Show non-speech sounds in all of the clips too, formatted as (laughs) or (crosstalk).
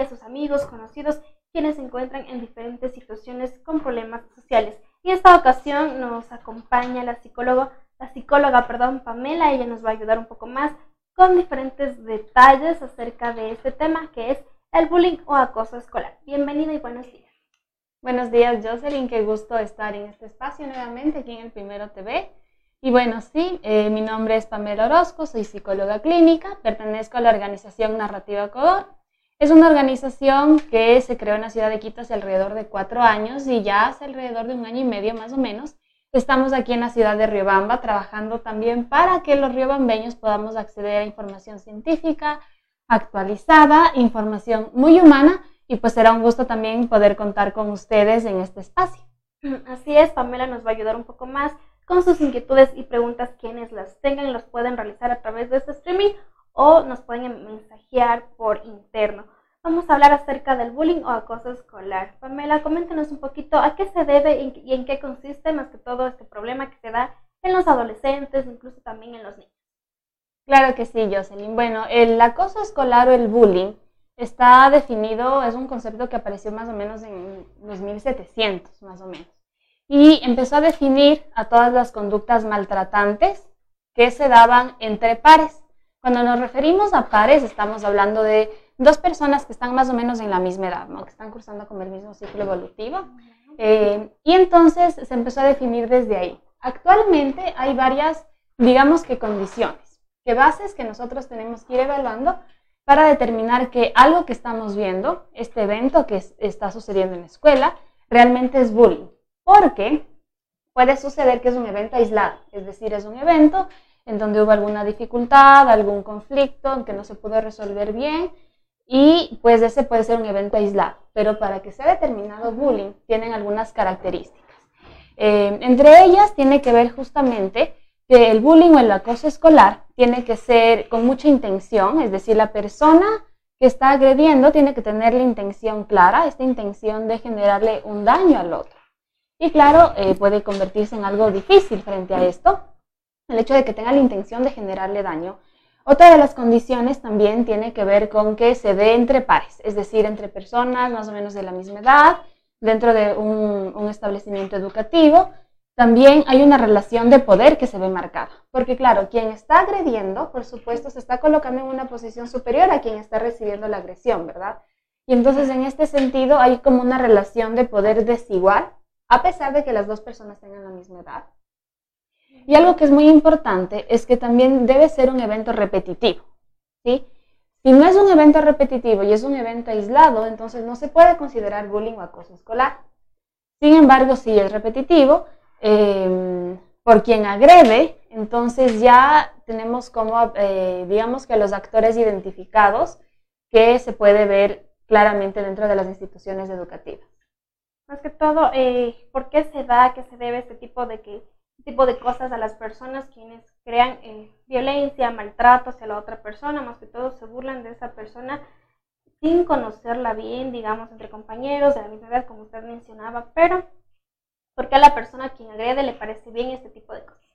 familia, sus amigos, conocidos, quienes se encuentran en diferentes situaciones con problemas sociales. Y en esta ocasión nos acompaña la psicóloga, la psicóloga, perdón, Pamela, ella nos va a ayudar un poco más con diferentes detalles acerca de este tema que es el bullying o acoso escolar. Bienvenida y buenos días. Buenos días, Jocelyn. Qué gusto estar en este espacio nuevamente aquí en el Primero TV. Y bueno, sí, eh, mi nombre es Pamela Orozco, soy psicóloga clínica, pertenezco a la organización Narrativa Codor. Es una organización que se creó en la ciudad de Quito hace alrededor de cuatro años y ya hace alrededor de un año y medio más o menos. Estamos aquí en la ciudad de Riobamba trabajando también para que los riobambeños podamos acceder a información científica actualizada, información muy humana y pues será un gusto también poder contar con ustedes en este espacio. (clears throat) Así es, Pamela nos va a ayudar un poco más con sus inquietudes y preguntas. Quienes las tengan los pueden realizar a través de este streaming o nos pueden mensajear por interno. Vamos a hablar acerca del bullying o acoso escolar. Pamela, coméntenos un poquito a qué se debe y en qué consiste más que todo este problema que se da en los adolescentes, incluso también en los niños. Claro que sí, Jocelyn. Bueno, el acoso escolar o el bullying está definido, es un concepto que apareció más o menos en los 1700, más o menos. Y empezó a definir a todas las conductas maltratantes que se daban entre pares. Cuando nos referimos a pares, estamos hablando de dos personas que están más o menos en la misma edad, ¿no? que están cursando con el mismo ciclo evolutivo. Eh, y entonces se empezó a definir desde ahí. Actualmente hay varias, digamos que condiciones, que bases que nosotros tenemos que ir evaluando para determinar que algo que estamos viendo, este evento que está sucediendo en la escuela, realmente es bullying. Porque puede suceder que es un evento aislado, es decir, es un evento en donde hubo alguna dificultad, algún conflicto, en que no se pudo resolver bien, y pues ese puede ser un evento aislado. Pero para que sea determinado bullying, tienen algunas características. Eh, entre ellas tiene que ver justamente que el bullying o el acoso escolar tiene que ser con mucha intención, es decir, la persona que está agrediendo tiene que tener la intención clara, esta intención de generarle un daño al otro. Y claro, eh, puede convertirse en algo difícil frente a esto, el hecho de que tenga la intención de generarle daño. Otra de las condiciones también tiene que ver con que se dé entre pares, es decir, entre personas más o menos de la misma edad, dentro de un establecimiento educativo, también hay una relación de poder que se ve marcada. Porque claro, quien está agrediendo, por supuesto, se está colocando en una posición superior a quien está recibiendo la agresión, ¿verdad? Y entonces en este sentido hay como una relación de poder desigual, a pesar de que las dos personas tengan la misma edad. Y algo que es muy importante es que también debe ser un evento repetitivo, ¿sí? Si no es un evento repetitivo y es un evento aislado, entonces no se puede considerar bullying o acoso escolar. Sin embargo, si es repetitivo, Em, por quien agrede, entonces ya tenemos como, eh, digamos que los actores identificados que se puede ver claramente dentro de las instituciones educativas. Más que todo, eh, ¿por qué se da, qué se debe este tipo de, que, tipo de cosas a las personas quienes crean eh, violencia, maltrato hacia la otra persona? Más que todo se burlan de esa persona sin conocerla bien, digamos, entre compañeros de la misma edad, como usted mencionaba, pero porque a la persona a quien agrede le parece bien este tipo de cosas.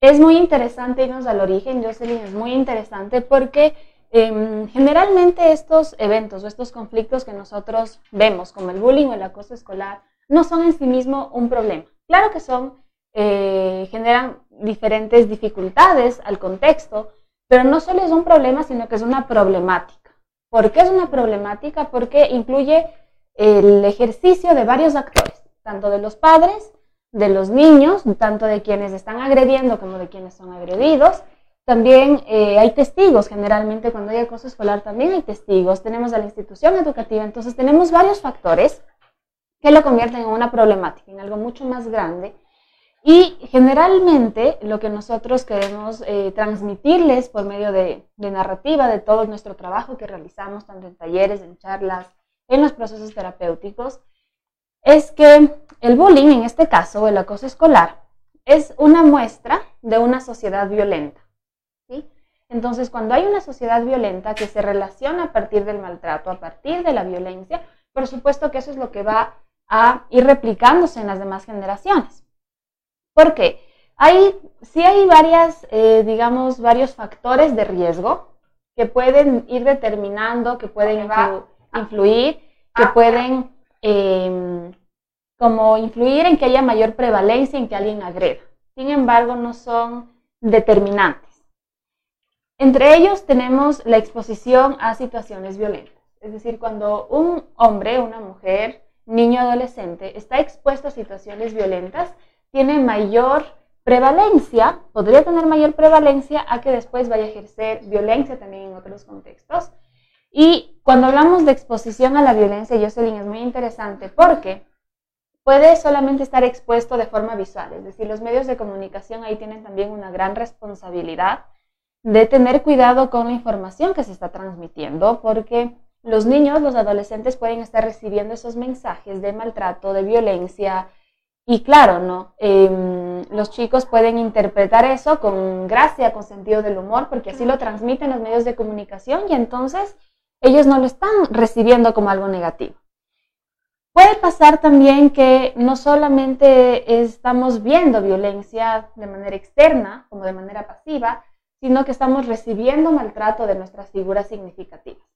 Es muy interesante irnos al origen, Jocelyn, es muy interesante porque em, generalmente estos eventos o estos conflictos que nosotros vemos, como el bullying o el acoso escolar, no son en sí mismo un problema. Claro que son, eh, generan diferentes dificultades al contexto, pero no solo es un problema, sino que es una problemática. ¿Por qué es una problemática? Porque incluye el ejercicio de varios actores tanto de los padres, de los niños, tanto de quienes están agrediendo como de quienes son agredidos. También eh, hay testigos, generalmente cuando hay acoso escolar también hay testigos, tenemos a la institución educativa, entonces tenemos varios factores que lo convierten en una problemática, en algo mucho más grande. Y generalmente lo que nosotros queremos eh, transmitirles por medio de, de narrativa, de todo nuestro trabajo que realizamos, tanto en talleres, en charlas, en los procesos terapéuticos, es que el bullying, en este caso, el acoso escolar, es una muestra de una sociedad violenta. ¿sí? Entonces, cuando hay una sociedad violenta que se relaciona a partir del maltrato, a partir de la violencia, por supuesto que eso es lo que va a ir replicándose en las demás generaciones. ¿Por qué? Hay, sí hay varias, eh, digamos, varios factores de riesgo que pueden ir determinando, que pueden influir, que pueden em, como influir en que haya mayor prevalencia en que alguien agreda. Sin embargo, no son determinantes. Entre ellos tenemos la exposición a situaciones violentas. Es decir, cuando un hombre, una mujer, niño, adolescente está expuesto a situaciones violentas, tiene mayor prevalencia, podría tener mayor prevalencia a que después vaya a ejercer violencia también en otros contextos. Y cuando hablamos de exposición a la violencia, Jocelyn, es muy interesante porque puede solamente estar expuesto de forma visual, es decir, los medios de comunicación ahí tienen también una gran responsabilidad de tener cuidado con la información que se está transmitiendo, porque los niños, los adolescentes pueden estar recibiendo esos mensajes de maltrato, de violencia, y claro, ¿no? Em, los chicos pueden interpretar eso con gracia, con sentido del humor, porque así lo transmiten los medios de comunicación y entonces ellos no lo están recibiendo como algo negativo. Puede pasar también que no solamente estamos viendo violencia de manera externa, como de manera pasiva, sino que estamos recibiendo maltrato de nuestras figuras significativas.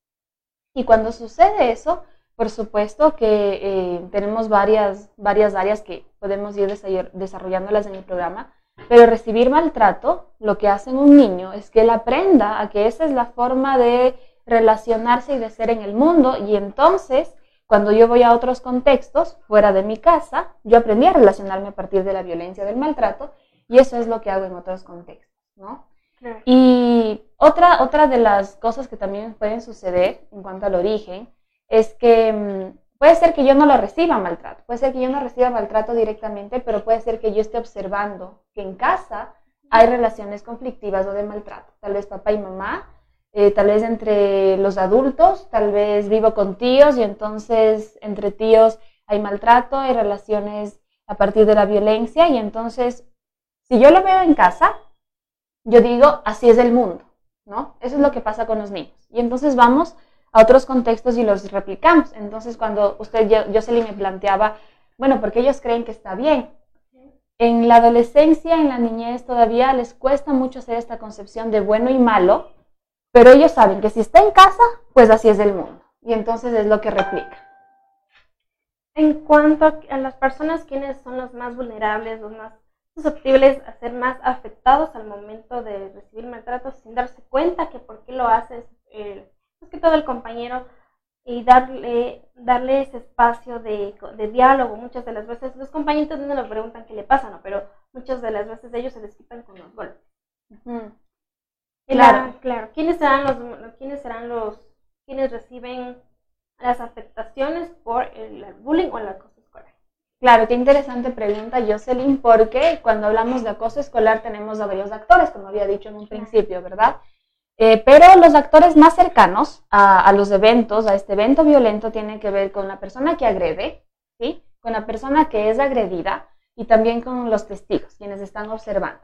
Y cuando sucede eso, por supuesto que eh, tenemos varias, varias áreas que podemos ir desarrollándolas en el programa, pero recibir maltrato, lo que hace en un niño es que él aprenda a que esa es la forma de relacionarse y de ser en el mundo y entonces cuando yo voy a otros contextos fuera de mi casa, yo aprendí a relacionarme a partir de la violencia, del maltrato y eso es lo que hago en otros contextos, ¿no? Y otra, otra de las cosas que también pueden suceder en cuanto al origen es que mm, puede ser que yo no lo reciba maltrato, puede ser que yo no reciba maltrato directamente, pero puede ser que yo esté observando que en casa hay relaciones conflictivas o de maltrato. Tal vez papá y mamá, eh, tal vez entre los adultos, tal vez vivo con tíos y entonces entre tíos hay maltrato, hay relaciones a partir de la violencia y entonces si yo lo veo en casa, yo digo, así es el mundo, ¿no? Eso es lo que pasa con los niños. Y entonces vamos a otros contextos y los replicamos. Entonces, cuando usted, Jocelyn, me planteaba, bueno, porque ellos creen que está bien. En la adolescencia, en la niñez, todavía les cuesta mucho hacer esta concepción de bueno y malo, pero ellos saben que si está en casa, pues así es el mundo. Y entonces es lo que replica. En cuanto a las personas, ¿quiénes son los más vulnerables, los más susceptibles a ser más afectados al momento de recibir maltrato sin darse cuenta que por qué lo haces, eh, más que todo el compañero, y darle, darle ese espacio de, diálogo. Muchas de las veces los compañeros no le preguntan qué le pasa, ¿no? pero muchas de las veces ellos se les quitan con los golpes. Claro, claro. ¿Quiénes serán los, quiénes serán los, quienes reciben las afectaciones por el, bullying o la acoso escolar? Claro, qué interesante pregunta, Jocelyn, porque cuando hablamos de acoso escolar tenemos a varios actores, como había dicho en un principio, ¿verdad? Eh, pero los actores más cercanos a, los eventos, a este evento violento, tienen que ver con la persona que agrede, ¿sí? con la persona que es agredida y también con los testigos, quienes están observando.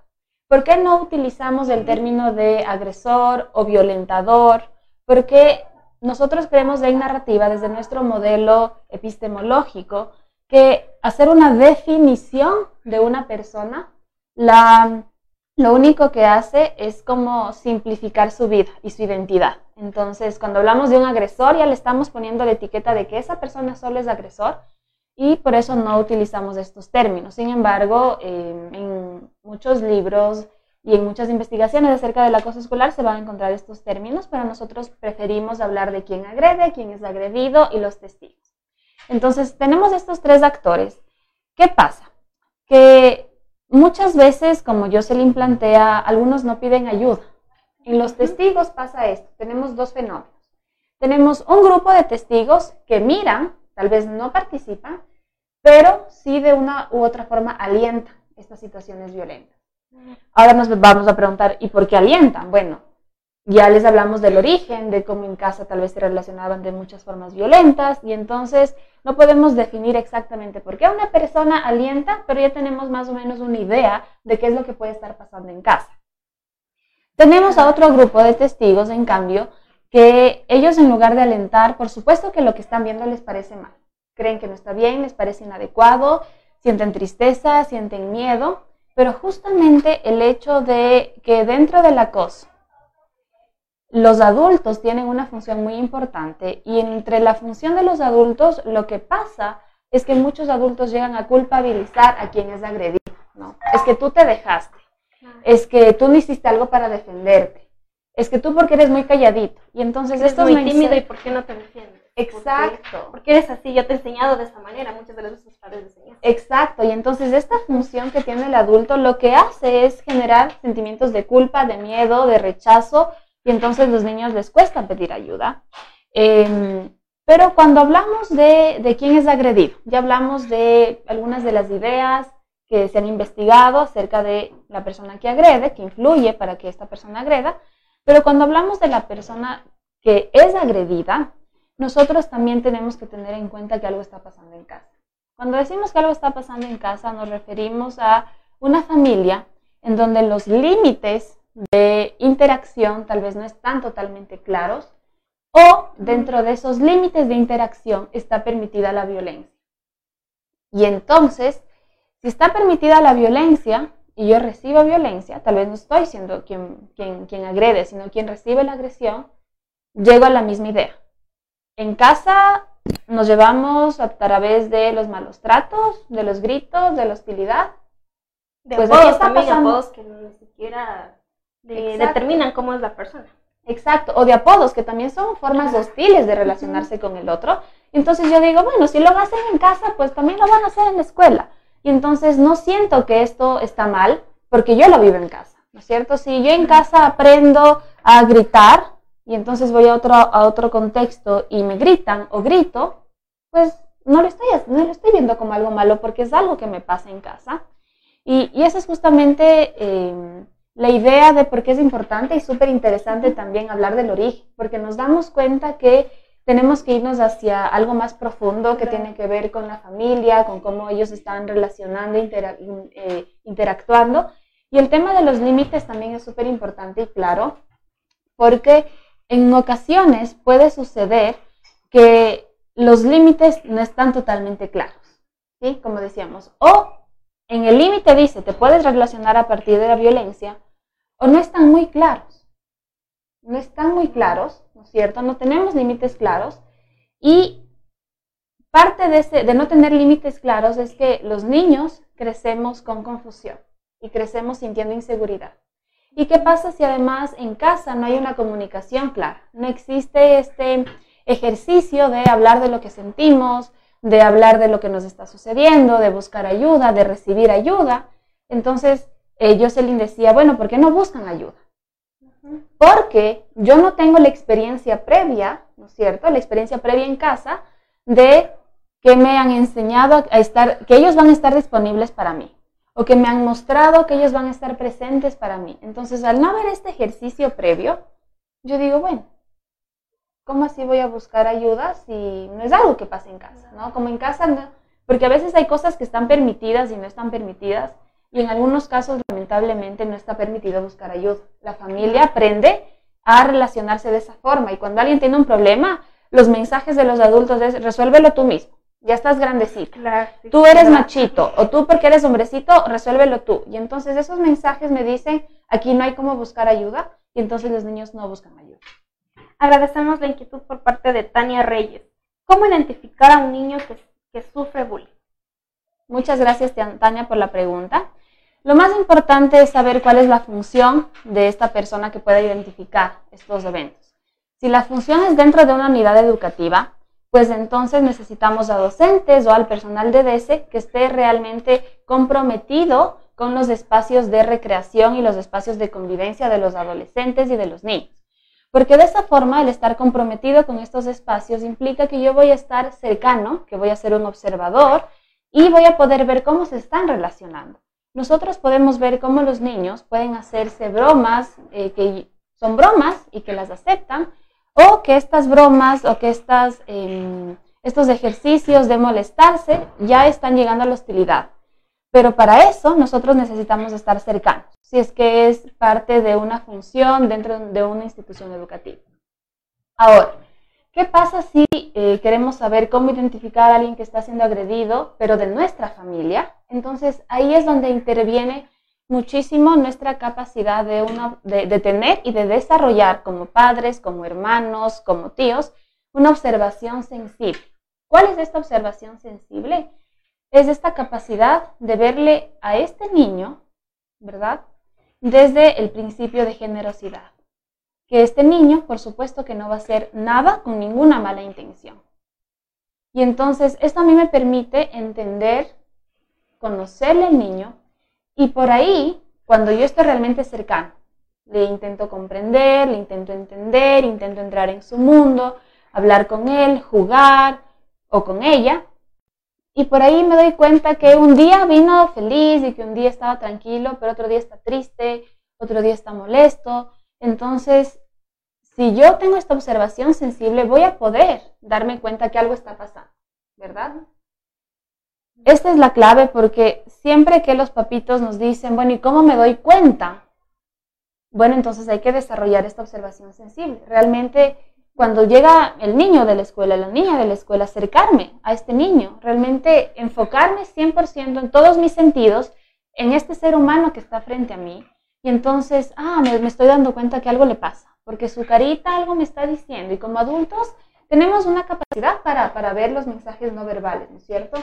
¿Por qué no utilizamos el término de agresor o violentador? Porque nosotros creemos de narrativa desde nuestro modelo epistemológico que hacer una definición de una persona, la, lo único que hace es como simplificar su vida y su identidad. Entonces, cuando hablamos de un agresor, ya le estamos poniendo la etiqueta de que esa persona solo es agresor y por eso no utilizamos estos términos. Sin embargo, en muchos libros y en muchas investigaciones acerca del acoso escolar se van a encontrar estos términos, pero nosotros preferimos hablar de quién agrede, quién es agredido y los testigos. Entonces, tenemos estos tres actores. ¿Qué pasa? Que muchas veces, como Jocelyn plantea, algunos no piden ayuda. En los testigos pasa esto. Tenemos dos fenómenos. Tenemos un grupo de testigos que miran, tal vez no participan, pero sí de una u otra forma alientan estas situaciones violentas. Ahora nos vamos a preguntar, ¿y por qué alientan? Bueno, ya les hablamos del origen, de cómo en casa tal vez se relacionaban de muchas formas violentas y entonces no podemos definir exactamente por qué una persona alienta, pero ya tenemos más o menos una idea de qué es lo que puede estar pasando en casa. Tenemos a otro grupo de testigos, en cambio, que ellos en lugar de alentar, por supuesto que lo que están viendo les parece mal, creen que no está bien, les parece inadecuado, sienten tristeza, sienten miedo, pero justamente el hecho de que dentro del acoso los adultos tienen una función muy importante y entre la función de los adultos lo que pasa es que muchos adultos llegan a culpabilizar a quien es agredido, ¿no? Es que tú te dejaste, es que tú no hiciste algo para defenderte, es que tú porque eres muy calladito y entonces esto es muy tímido y por qué no te defiendes. Exacto. Porque, eres así, yo te he enseñado de esta manera, muchas de veces tus padres enseñan. Exacto, y entonces esta función que tiene el adulto lo que hace es generar sentimientos de culpa, de miedo, de rechazo, y entonces los niños les cuesta pedir ayuda. Em, pero cuando hablamos de, de quién es agredido, ya hablamos de algunas de las ideas que se han investigado acerca de la persona que agrede, que influye para que esta persona agreda, pero cuando hablamos de la persona que es agredida, nosotros también tenemos que tener en cuenta que algo está pasando en casa. Cuando decimos que algo está pasando en casa, nos referimos a una familia en donde los límites de interacción tal vez no están totalmente claros o dentro de esos límites de interacción está permitida la violencia. Y entonces, si está permitida la violencia y yo recibo violencia, tal vez no estoy siendo quien, quien, quien agrede, sino quien recibe la agresión, llego a la misma idea en casa nos llevamos a través de los malos tratos, de los gritos, de la hostilidad. De pues apodos también, apodos que ni siquiera determinan cómo es la persona. Exacto, o de apodos que también son formas hostiles de relacionarse con el otro. Entonces yo digo, bueno, si lo hacen en casa, pues también lo van a hacer en la escuela. Y entonces no siento que esto está mal porque yo lo vivo en casa, ¿no es cierto? Si yo en casa aprendo a gritar, y entonces voy a otro, a otro contexto y me gritan o grito, pues no lo, estoy, no lo estoy viendo como algo malo porque es algo que me pasa en casa. Y, y esa es justamente em, la idea de por qué es importante y súper interesante también hablar del origen, porque nos damos cuenta que tenemos que irnos hacia algo más profundo que tiene que ver con la familia, con cómo ellos están relacionando, eh, interactuando. Y el tema de los límites también es súper importante y claro, porque en ocasiones puede suceder que los límites no están totalmente claros, ¿sí? Como decíamos, o en el límite dice, te puedes relacionar a partir de la violencia, o no están muy claros. No están muy claros, ¿no es cierto? No tenemos límites claros y parte de, ese, de no tener límites claros es que los niños crecemos con confusión y crecemos sintiendo inseguridad. ¿Y qué pasa si además en casa no hay una comunicación clara? No existe este ejercicio de hablar de lo que sentimos, de hablar de lo que nos está sucediendo, de buscar ayuda, de recibir ayuda. Entonces, eh, Jocelyn decía, bueno, ¿por qué no buscan ayuda? Porque yo no tengo la experiencia previa, ¿no es cierto? La experiencia previa en casa de que me han enseñado a estar, que ellos van a estar disponibles para mí o que me han mostrado que ellos van a estar presentes para mí. Entonces, al no haber este ejercicio previo, yo digo, bueno, ¿cómo así voy a buscar ayuda si no es algo que pase en casa? ¿no? Como en casa, no, porque a veces hay cosas que están permitidas y no están permitidas, y en algunos casos, lamentablemente, no está permitido buscar ayuda. La familia aprende a relacionarse de esa forma, y cuando alguien tiene un problema, los mensajes de los adultos es resuélvelo tú mismo ya estás grandecito. tú eres machito o tú porque eres hombrecito, resuélvelo tú. Y entonces esos mensajes me dicen, aquí no hay cómo buscar ayuda y entonces los niños no buscan ayuda. Agradecemos la inquietud por parte de Tania Reyes. ¿Cómo identificar a un niño que, que sufre bullying? Muchas gracias, Tania, por la pregunta. Lo más importante es saber cuál es la función de esta persona que pueda identificar estos eventos. Si la función es dentro de una unidad educativa, pues entonces necesitamos a docentes o al personal de DESE que esté realmente comprometido con los espacios de recreación y los espacios de convivencia de los adolescentes y de los niños. Porque de esa forma el estar comprometido con estos espacios implica que yo voy a estar cercano, que voy a ser un observador y voy a poder ver cómo se están relacionando. Nosotros podemos ver cómo los niños pueden hacerse bromas eh, que son bromas y que las aceptan, o que estas bromas o que estas, em, estos ejercicios de molestarse ya están llegando a la hostilidad. Pero para eso nosotros necesitamos estar cercanos, si es que es parte de una función dentro de una institución educativa. Ahora, ¿qué pasa si eh, queremos saber cómo identificar a alguien que está siendo agredido, pero de nuestra familia? Entonces ahí es donde interviene muchísimo nuestra capacidad de, de, tener y de desarrollar como padres, como hermanos, como tíos, una observación sensible. ¿Cuál es esta observación sensible? Es esta capacidad de verle a este niño, ¿verdad? Desde el principio de generosidad. Que este niño, por supuesto que no va a hacer nada con ninguna mala intención. Y entonces esto a mí me permite entender, conocerle al niño, y por ahí, cuando yo estoy realmente cercano, le intento comprender, le intento entender, intento entrar en su mundo, hablar con él, jugar o con ella. Y por ahí me doy cuenta que un día vino feliz y que un día estaba tranquilo, pero otro día está triste, otro día está molesto. Entonces, si yo tengo esta observación sensible, voy a poder darme cuenta que algo está pasando, ¿verdad? Esta es la clave porque siempre que los papitos nos dicen, bueno, ¿y cómo me doy cuenta? Bueno, entonces hay que desarrollar esta observación sensible. Realmente, cuando llega el niño de la escuela, la niña de la escuela, acercarme a este niño, realmente enfocarme 100% en todos mis sentidos en este ser humano que está frente a mí. Y entonces, ah, me, me estoy dando cuenta que algo le pasa, porque su carita algo me está diciendo. Y como adultos, tenemos una capacidad para, para, ver los mensajes no verbales, ¿no es cierto?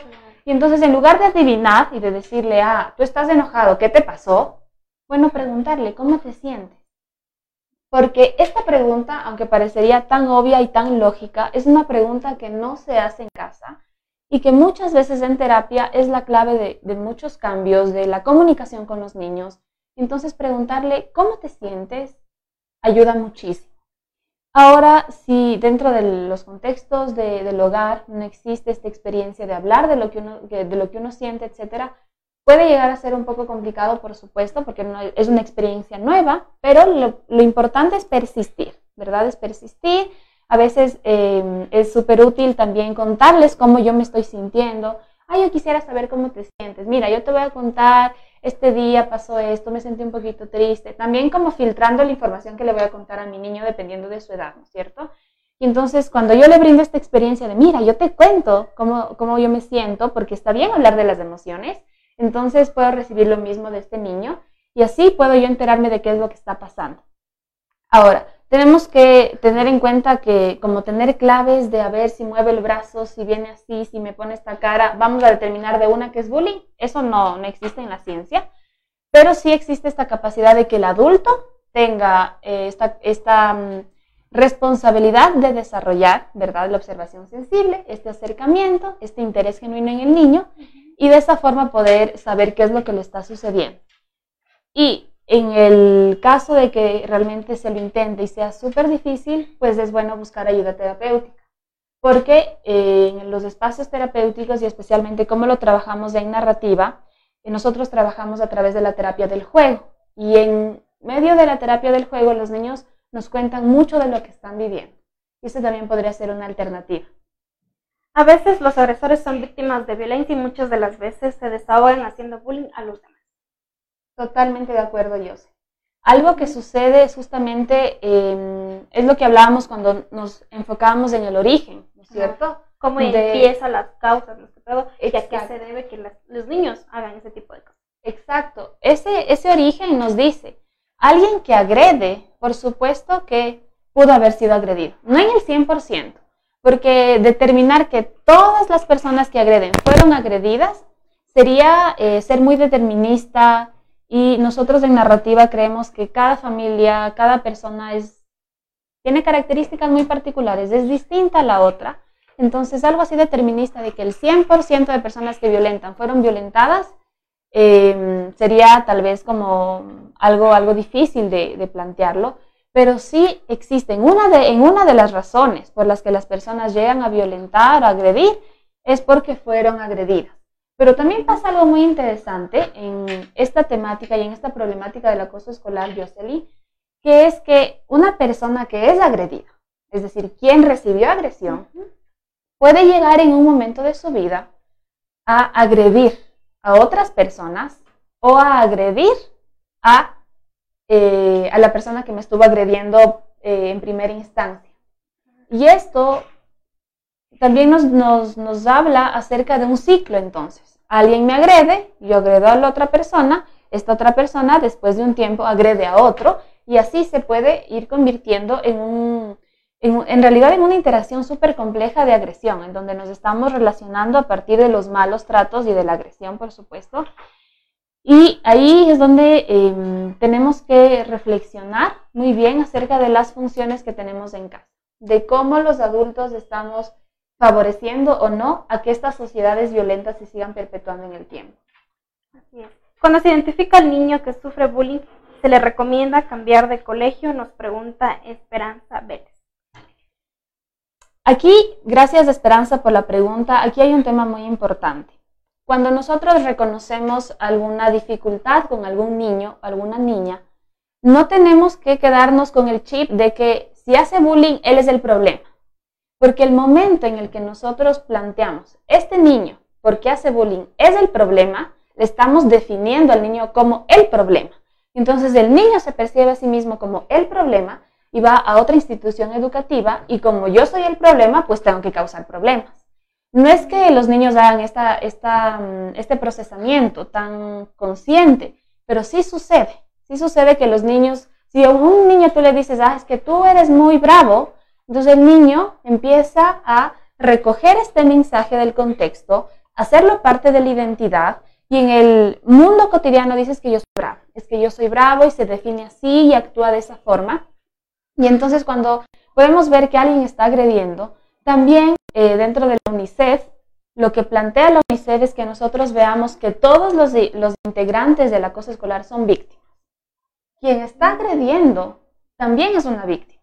Y entonces en lugar de adivinar y de decirle, ah, tú estás enojado, ¿qué te pasó? Bueno, preguntarle, ¿cómo te sientes? Porque esta pregunta, aunque parecería tan obvia y tan lógica, es una pregunta que no se hace en casa y que muchas veces en terapia es la clave de, de muchos cambios, de la comunicación con los niños. Entonces preguntarle, ¿cómo te sientes? ayuda muchísimo. Ahora, si dentro de los contextos del hogar no existe esta experiencia de hablar de lo que uno, de lo que uno siente, etcétera, puede llegar a ser un poco complicado, por supuesto, porque no, es una experiencia nueva, pero lo, importante es persistir, ¿verdad? Es persistir. A veces em, es súper útil también contarles cómo yo me estoy sintiendo. Ay, yo quisiera saber cómo te sientes. Mira, yo te voy a contar este día pasó esto, me sentí un poquito triste. También como filtrando la información que le voy a contar a mi niño dependiendo de su edad, ¿no es cierto? Y entonces cuando yo le brindo esta experiencia de, mira, yo te cuento cómo, cómo yo me siento, porque está bien hablar de las emociones, entonces puedo recibir lo mismo de este niño y así puedo yo enterarme de qué es lo que está pasando. Ahora, tenemos que tener en cuenta que como tener claves de a ver si mueve el brazo, si viene así, si me pone esta cara, vamos a determinar de una que es bullying, eso no, no existe en la ciencia, pero sí existe esta capacidad de que el adulto tenga eh, esta, esta mm, responsabilidad de desarrollar, ¿verdad?, la observación sensible, este acercamiento, este interés genuino en el niño y de esa forma poder saber qué es lo que le está sucediendo. Y en el caso de que realmente se lo intente y sea súper difícil, pues es bueno buscar ayuda terapéutica. Porque eh, en los espacios terapéuticos y especialmente como lo trabajamos en narrativa, eh, nosotros trabajamos a través de la terapia del juego. Y en medio de la terapia del juego, los niños nos cuentan mucho de lo que están viviendo. Y eso también podría ser una alternativa. A veces los agresores son víctimas de violencia y muchas de las veces se desahogan haciendo bullying a los demás. Totalmente de acuerdo, Jose. Algo que sucede es justamente, em, es lo que hablábamos cuando nos enfocábamos en el origen, ¿no es cierto? Cómo empiezan las causas, lo que todo, y a qué se debe que los niños hagan ese tipo de cosas. Exacto. Ese, ese origen nos dice, alguien que agrede, por supuesto que pudo haber sido agredido. No en el 100%, porque determinar que todas las personas que agreden fueron agredidas sería eh, ser muy determinista, y nosotros en narrativa creemos que cada familia, cada persona es, tiene características muy particulares, es distinta a la otra. Entonces, algo así determinista de que el 100% de personas que violentan fueron violentadas, em, sería tal vez como algo, algo difícil de, plantearlo, pero sí existen. Una de, en una de las razones por las que las personas llegan a violentar o agredir es porque fueron agredidas. Pero también pasa algo muy interesante en esta temática y en esta problemática del acoso escolar, Yoseli, que es que una persona que es agredida, es decir, quien recibió agresión, puede llegar en un momento de su vida a agredir a otras personas o a agredir a, eh, a la persona que me estuvo agrediendo eh, en primera instancia. Y esto también nos, nos, nos habla acerca de un ciclo entonces. Alguien me agrede, yo agredo a la otra persona, esta otra persona después de un tiempo agrede a otro y así se puede ir convirtiendo en un, en, realidad en una interacción súper compleja de agresión, en donde nos estamos relacionando a partir de los malos tratos y de la agresión, por supuesto. Y ahí es donde em, tenemos que reflexionar muy bien acerca de las funciones que tenemos en casa, de cómo los adultos estamos favoreciendo o no a que estas sociedades violentas se sigan perpetuando en el tiempo. Así es. Cuando se identifica al niño que sufre bullying, se le recomienda cambiar de colegio, nos pregunta Esperanza Vélez. Aquí, gracias Esperanza por la pregunta, aquí hay un tema muy importante. Cuando nosotros reconocemos alguna dificultad con algún niño o alguna niña, no tenemos que quedarnos con el chip de que si hace bullying, él es el problema. Porque el momento en el que nosotros planteamos, este niño, porque hace bullying, es el problema, le estamos definiendo al niño como el problema. Entonces el niño se percibe a sí mismo como el problema y va a otra institución educativa y como yo soy el problema, pues tengo que causar problemas. No es que los niños hagan esta, esta, mm, este procesamiento tan consciente, pero sí sucede. Sí sucede que los niños, si a un niño tú le dices, ah, es que tú eres muy bravo, entonces el niño empieza a recoger este mensaje del contexto, hacerlo parte de la identidad y en el mundo cotidiano dices que yo soy bravo, es que yo soy bravo y se define así y actúa de esa forma. Y entonces cuando podemos ver que alguien está agrediendo, también eh, dentro de la UNICEF, lo que plantea la UNICEF es que nosotros veamos que todos los, los integrantes del acoso escolar son víctimas. Quien está agrediendo también es una víctima.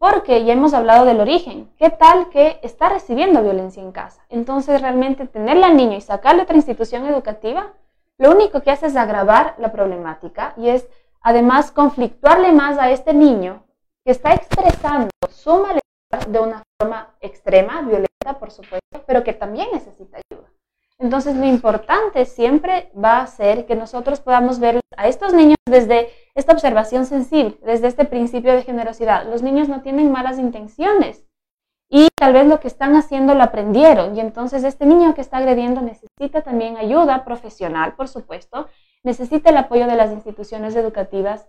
Porque ya hemos hablado del origen. ¿Qué tal que está recibiendo violencia en casa? Entonces realmente tenerla al niño y sacarle a otra institución educativa, lo único que hace es agravar la problemática y es además conflictuarle más a este niño que está expresando su malestar de una forma extrema, violenta por supuesto, pero que también necesita ayuda. Entonces lo importante siempre va a ser que nosotros podamos ver a estos niños desde esta observación sensible, desde este principio de generosidad. Los niños no tienen malas intenciones y tal vez lo que están haciendo lo aprendieron y entonces este niño que está agrediendo necesita también ayuda profesional, por supuesto, necesita el apoyo de las instituciones educativas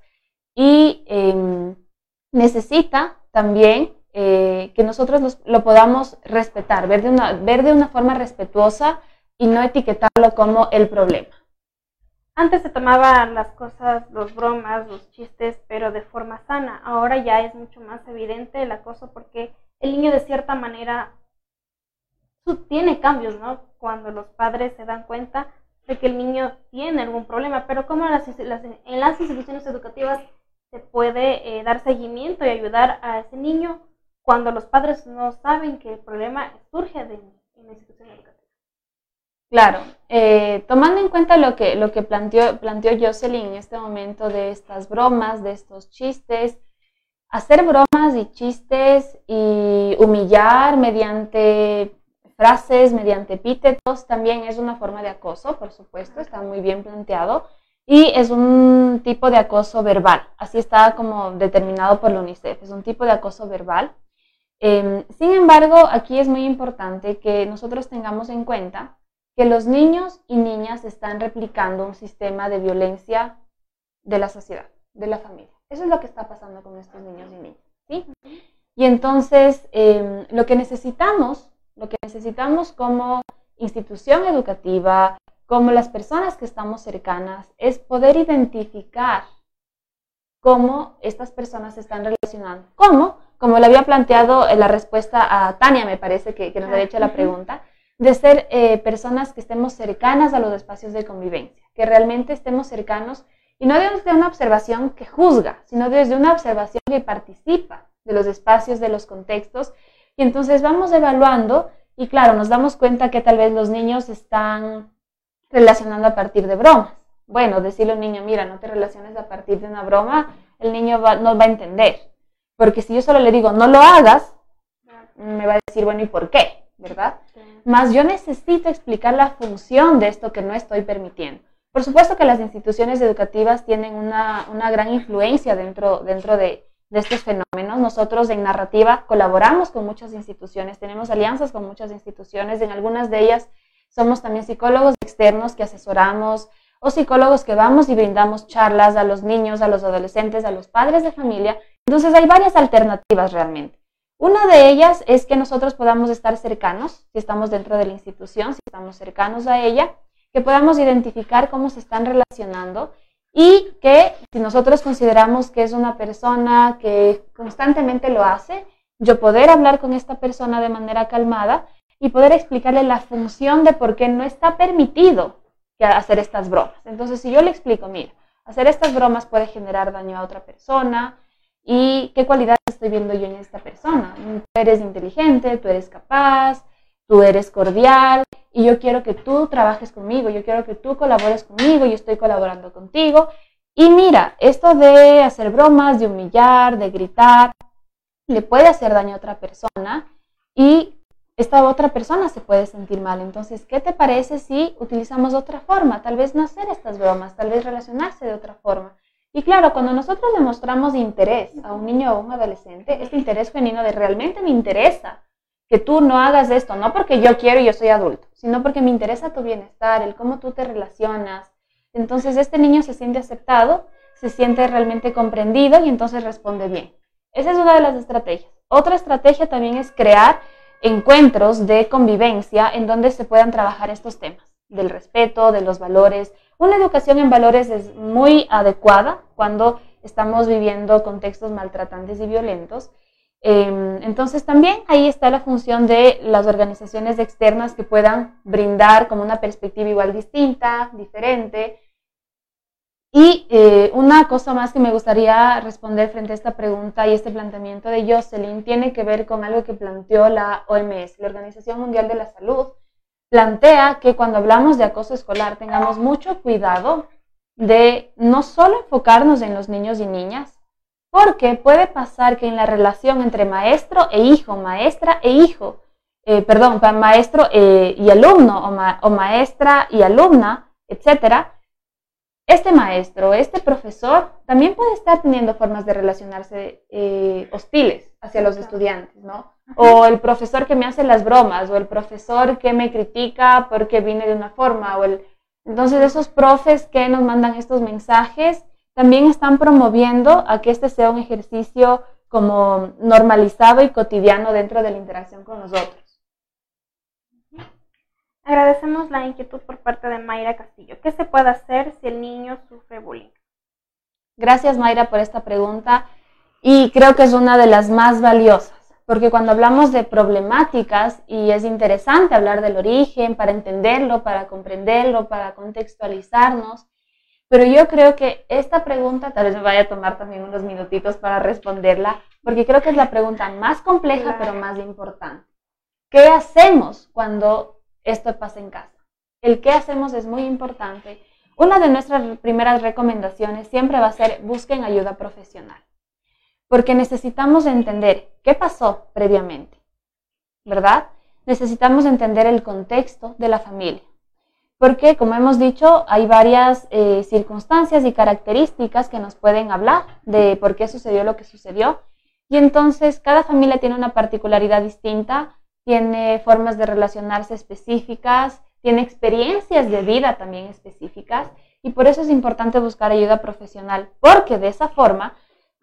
y em, necesita también eh, que nosotros lo podamos respetar, ver de, una, ver de una forma respetuosa y no etiquetarlo como el problema. Antes se tomaban las cosas, los bromas, los chistes, pero de forma sana. Ahora ya es mucho más evidente el acoso porque el niño de cierta manera tiene cambios, ¿no? Cuando los padres se dan cuenta de que el niño tiene algún problema, pero como en las, instituciones educativas se puede eh, dar seguimiento y ayudar a ese niño cuando los padres no saben que el problema surge de, en la institución educativa. Claro, eh, tomando en cuenta lo que, lo que planteó, planteó Jocelyn en este momento de estas bromas, de estos chistes, hacer bromas y chistes y humillar mediante frases, mediante epítetos, también es una forma de acoso, por supuesto, está muy bien planteado, y es un tipo de acoso verbal, así está como determinado por la UNICEF, es un tipo de acoso verbal. Em, sin embargo, aquí es muy importante que nosotros tengamos en cuenta que los niños y niñas están replicando un sistema de violencia de la sociedad, de la familia. Eso es lo que está pasando con estos niños y niñas. ¿sí? Y entonces, em, lo que necesitamos, lo que necesitamos como institución educativa, como las personas que estamos cercanas, es poder identificar cómo estas personas se están relacionando. ¿Cómo? Como le había planteado en la respuesta a Tania, me parece que, que nos había hecho la pregunta, de ser eh, personas que estemos cercanas a los espacios de convivencia, que realmente estemos cercanos y no desde una observación que juzga, sino desde una observación que participa de los espacios, de los contextos. Y entonces vamos evaluando y claro, nos damos cuenta que tal vez los niños están relacionando a partir de bromas. Bueno, decirle a un niño, mira, no te relaciones a partir de una broma, el niño no va a entender. Porque si yo solo le digo, no lo hagas, me va a decir, bueno, ¿y por qué? ¿Verdad? más yo necesito explicar la función de esto que no estoy permitiendo. Por supuesto que las instituciones educativas tienen una, gran influencia dentro, dentro de, de estos fenómenos. Nosotros en narrativa colaboramos con muchas instituciones, tenemos alianzas con muchas instituciones, en algunas de ellas somos también psicólogos externos que asesoramos o psicólogos que vamos y brindamos charlas a los niños, a los adolescentes, a los padres de familia. Entonces hay varias alternativas realmente. Una de ellas es que nosotros podamos estar cercanos, si estamos dentro de la institución, si estamos cercanos a ella, que podamos identificar cómo se están relacionando y que si nosotros consideramos que es una persona que constantemente lo hace, yo poder hablar con esta persona de manera calmada y poder explicarle la función de por qué no está permitido hacer estas bromas. Entonces, si yo le explico, mira, hacer estas bromas puede generar daño a otra persona y qué cualidades estoy viendo yo en esta persona. Tú eres inteligente, tú eres capaz, tú eres cordial, y yo quiero que tú trabajes conmigo, yo quiero que tú colabores conmigo, yo estoy colaborando contigo. Y mira, esto de hacer bromas, de humillar, de gritar, le puede hacer daño a otra persona y esta otra persona se puede sentir mal. Entonces, ¿qué te parece si utilizamos otra forma? Tal vez no hacer estas bromas, tal vez relacionarse de otra forma. Y claro, cuando nosotros demostramos interés a un niño o a un adolescente, este interés femenino de realmente me interesa que tú no hagas esto, no porque yo quiero y yo soy adulto, sino porque me interesa tu bienestar, el cómo tú te relacionas. Entonces este niño se siente aceptado, se siente realmente comprendido y entonces responde bien. Esa es una de las estrategias. Otra estrategia también es crear encuentros de convivencia en donde se puedan trabajar estos temas del respeto, de los valores. Una educación en valores es muy adecuada cuando estamos viviendo contextos maltratantes y violentos Em, entonces también ahí está la función de las organizaciones externas que puedan brindar como una perspectiva igual distinta, diferente. Y eh, una cosa más que me gustaría responder frente a esta pregunta y este planteamiento de Jocelyn tiene que ver con algo que planteó la OMS, la Organización Mundial de la Salud. Plantea que cuando hablamos de acoso escolar tengamos mucho cuidado de no solo enfocarnos en los niños y niñas, porque puede pasar que en la relación entre maestro e hijo, maestra e hijo, eh, perdón, maestro eh, y alumno o, maestra y alumna, etcétera, este maestro, este profesor también puede estar teniendo formas de relacionarse eh, hostiles hacia los estudiantes, ¿no? O el profesor que me hace las bromas, o el profesor que me critica porque vine de una forma, o el... Entonces esos profes que nos mandan estos mensajes también están promoviendo a que este sea un ejercicio como normalizado y cotidiano dentro de la interacción con nosotros. Agradecemos la inquietud por parte de Mayra Castillo. ¿Qué se puede hacer si el niño sufre bullying? Gracias Mayra por esta pregunta y creo que es una de las más valiosas, porque cuando hablamos de problemáticas y es interesante hablar del origen para entenderlo, para comprenderlo, para contextualizarnos, pero yo creo que esta pregunta tal vez me vaya a tomar también unos minutitos para responderla, porque creo que es la pregunta más compleja, pero más importante. ¿Qué hacemos cuando esto pasa en casa? El qué hacemos es muy importante. Una de nuestras primeras recomendaciones siempre va a ser busquen ayuda profesional, porque necesitamos entender qué pasó previamente, ¿verdad? Necesitamos entender el contexto de la familia porque como hemos dicho, hay varias eh, circunstancias y características que nos pueden hablar de por qué sucedió lo que sucedió. Y entonces cada familia tiene una particularidad distinta, tiene formas de relacionarse específicas, tiene experiencias de vida también específicas y por eso es importante buscar ayuda profesional, porque de esa forma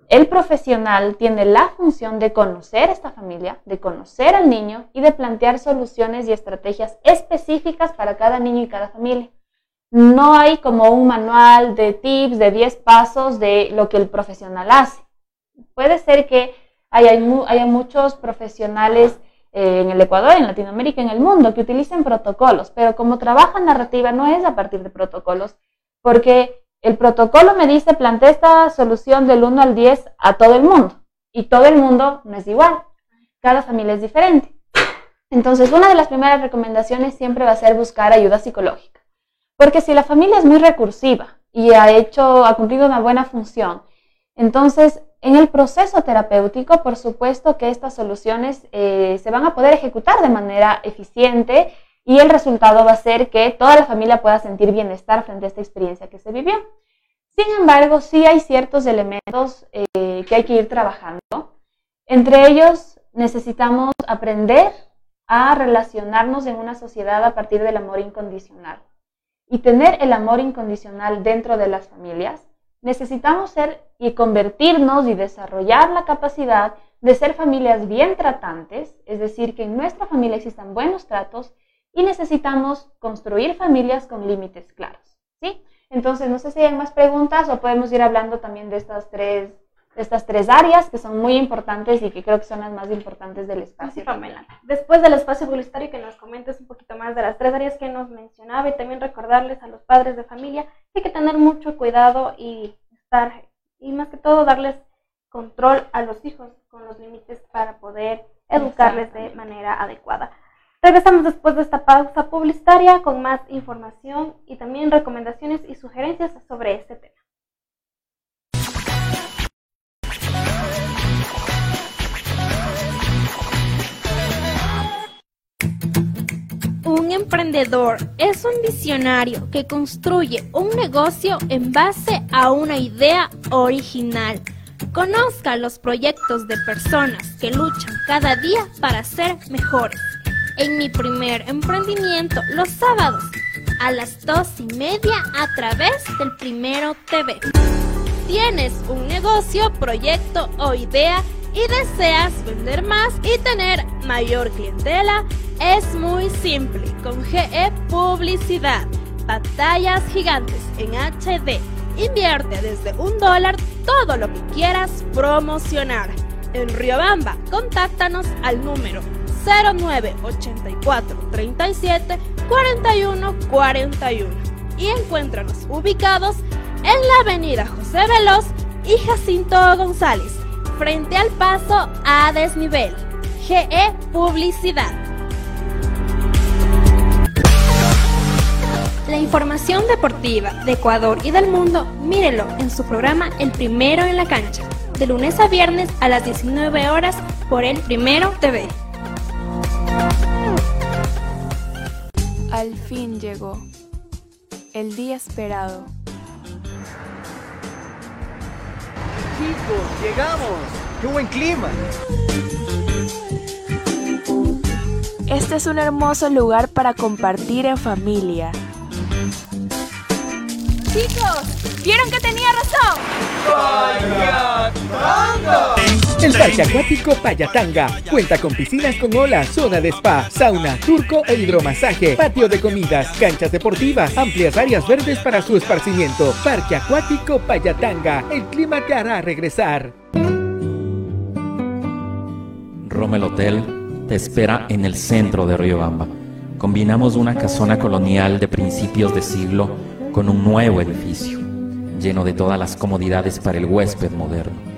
el profesional tiene la función de conocer esta familia, de conocer al niño y de plantear soluciones y estrategias específicas para cada niño y cada familia. No hay como un manual de tips, de 10 pasos de lo que el profesional hace. Puede ser que haya, muchos profesionales en el Ecuador, en Latinoamérica, en el mundo que utilicen protocolos, pero como trabaja narrativa no es a partir de protocolos, porque el protocolo me dice, plantea esta solución del 1 al 10 a todo el mundo. Y todo el mundo no es igual. Cada familia es diferente. Entonces, una de las primeras recomendaciones siempre va a ser buscar ayuda psicológica. Porque si la familia es muy recursiva y ha hecho, ha cumplido una buena función, entonces en el proceso terapéutico, por supuesto que estas soluciones eh, se van a poder ejecutar de manera eficiente y el resultado va a ser que toda la familia pueda sentir bienestar frente a esta experiencia que se vivió. Sin embargo, sí hay ciertos elementos eh, que hay que ir trabajando. Entre ellos, necesitamos aprender a relacionarnos en una sociedad a partir del amor incondicional. Y tener el amor incondicional dentro de las familias, necesitamos ser y convertirnos y desarrollar la capacidad de ser familias bien tratantes, es decir, que en nuestra familia existan buenos tratos y necesitamos construir familias con límites claros. ¿sí? Entonces, no sé si hay más preguntas o podemos ir hablando también de estas tres, estas tres áreas que son muy importantes y que creo que son las más importantes del espacio. Pamela. Después del espacio publicitario, que nos comentes un poquito más de las tres áreas que nos mencionaba y también recordarles a los padres de familia que hay que tener mucho cuidado y estar, y más que todo darles control a los hijos con los límites para poder educarles de manera adecuada. Regresamos después de esta pausa publicitaria con más información y también recomendaciones y sugerencias sobre este tema. Un emprendedor es un visionario que construye un negocio en base a una idea original Conozca los proyectos de personas que luchan cada día para ser mejores. En mi primer emprendimiento, los sábados, a las dos y media a través del Primero TV. Tienes un negocio, proyecto o idea y deseas vender más y tener mayor clientela, es muy simple con GE Publicidad. Pantallas gigantes en HD Invierte desde un dólar todo lo que quieras promocionar. En Riobamba, contáctanos al número 0984 37 41 41 y encuéntranos ubicados en la avenida José Veloz y Jacinto González, frente al paso a desnivel. GE Publicidad. La información deportiva de Ecuador y del mundo, mírelo en su programa El Primero en la Cancha, de lunes a viernes a las 19 horas por El Primero TV. Al fin llegó el día esperado. Chicos, llegamos. ¡Qué buen clima! Este es un hermoso lugar para compartir en familia. Chicos, ¿vieron que tenía razón? ¡Payatanga! El Parque Acuático Payatanga cuenta con piscinas con olas, zona de spa, sauna, turco e hidromasaje, patio de comidas, canchas deportivas, amplias áreas verdes para su esparcimiento. Parque Acuático Payatanga, el clima te hará regresar. Rommel Hotel te espera en el centro de Riobamba. Combinamos una casona colonial de principios de siglo con un nuevo edificio, lleno de todas las comodidades para el huésped moderno.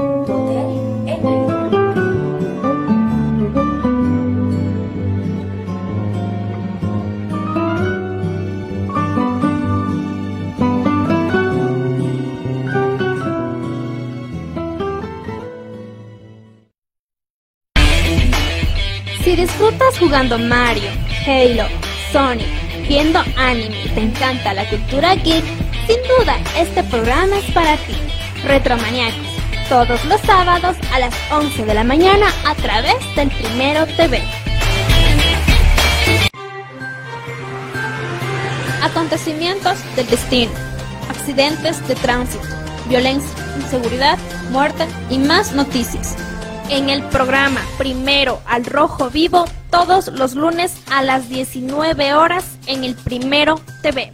jugando Mario, Halo, Sonic, viendo anime y te encanta la cultura geek, sin duda este programa es para ti. Retromaniacos, todos los sábados a las 11 de la mañana a través del Primero TV. Acontecimientos del destino, accidentes de tránsito, violencia, inseguridad, muerte y más noticias en el programa Primero al Rojo Vivo todos los lunes a las 19 horas en el Primero TV.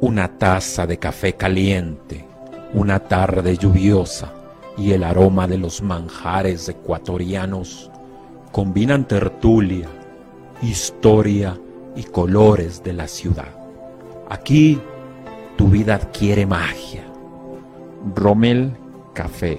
Una taza de café caliente, una tarde lluviosa y el aroma de los manjares ecuatorianos combinan tertulia, historia y colores de la ciudad. Aquí tu vida adquiere magia Rommel Café,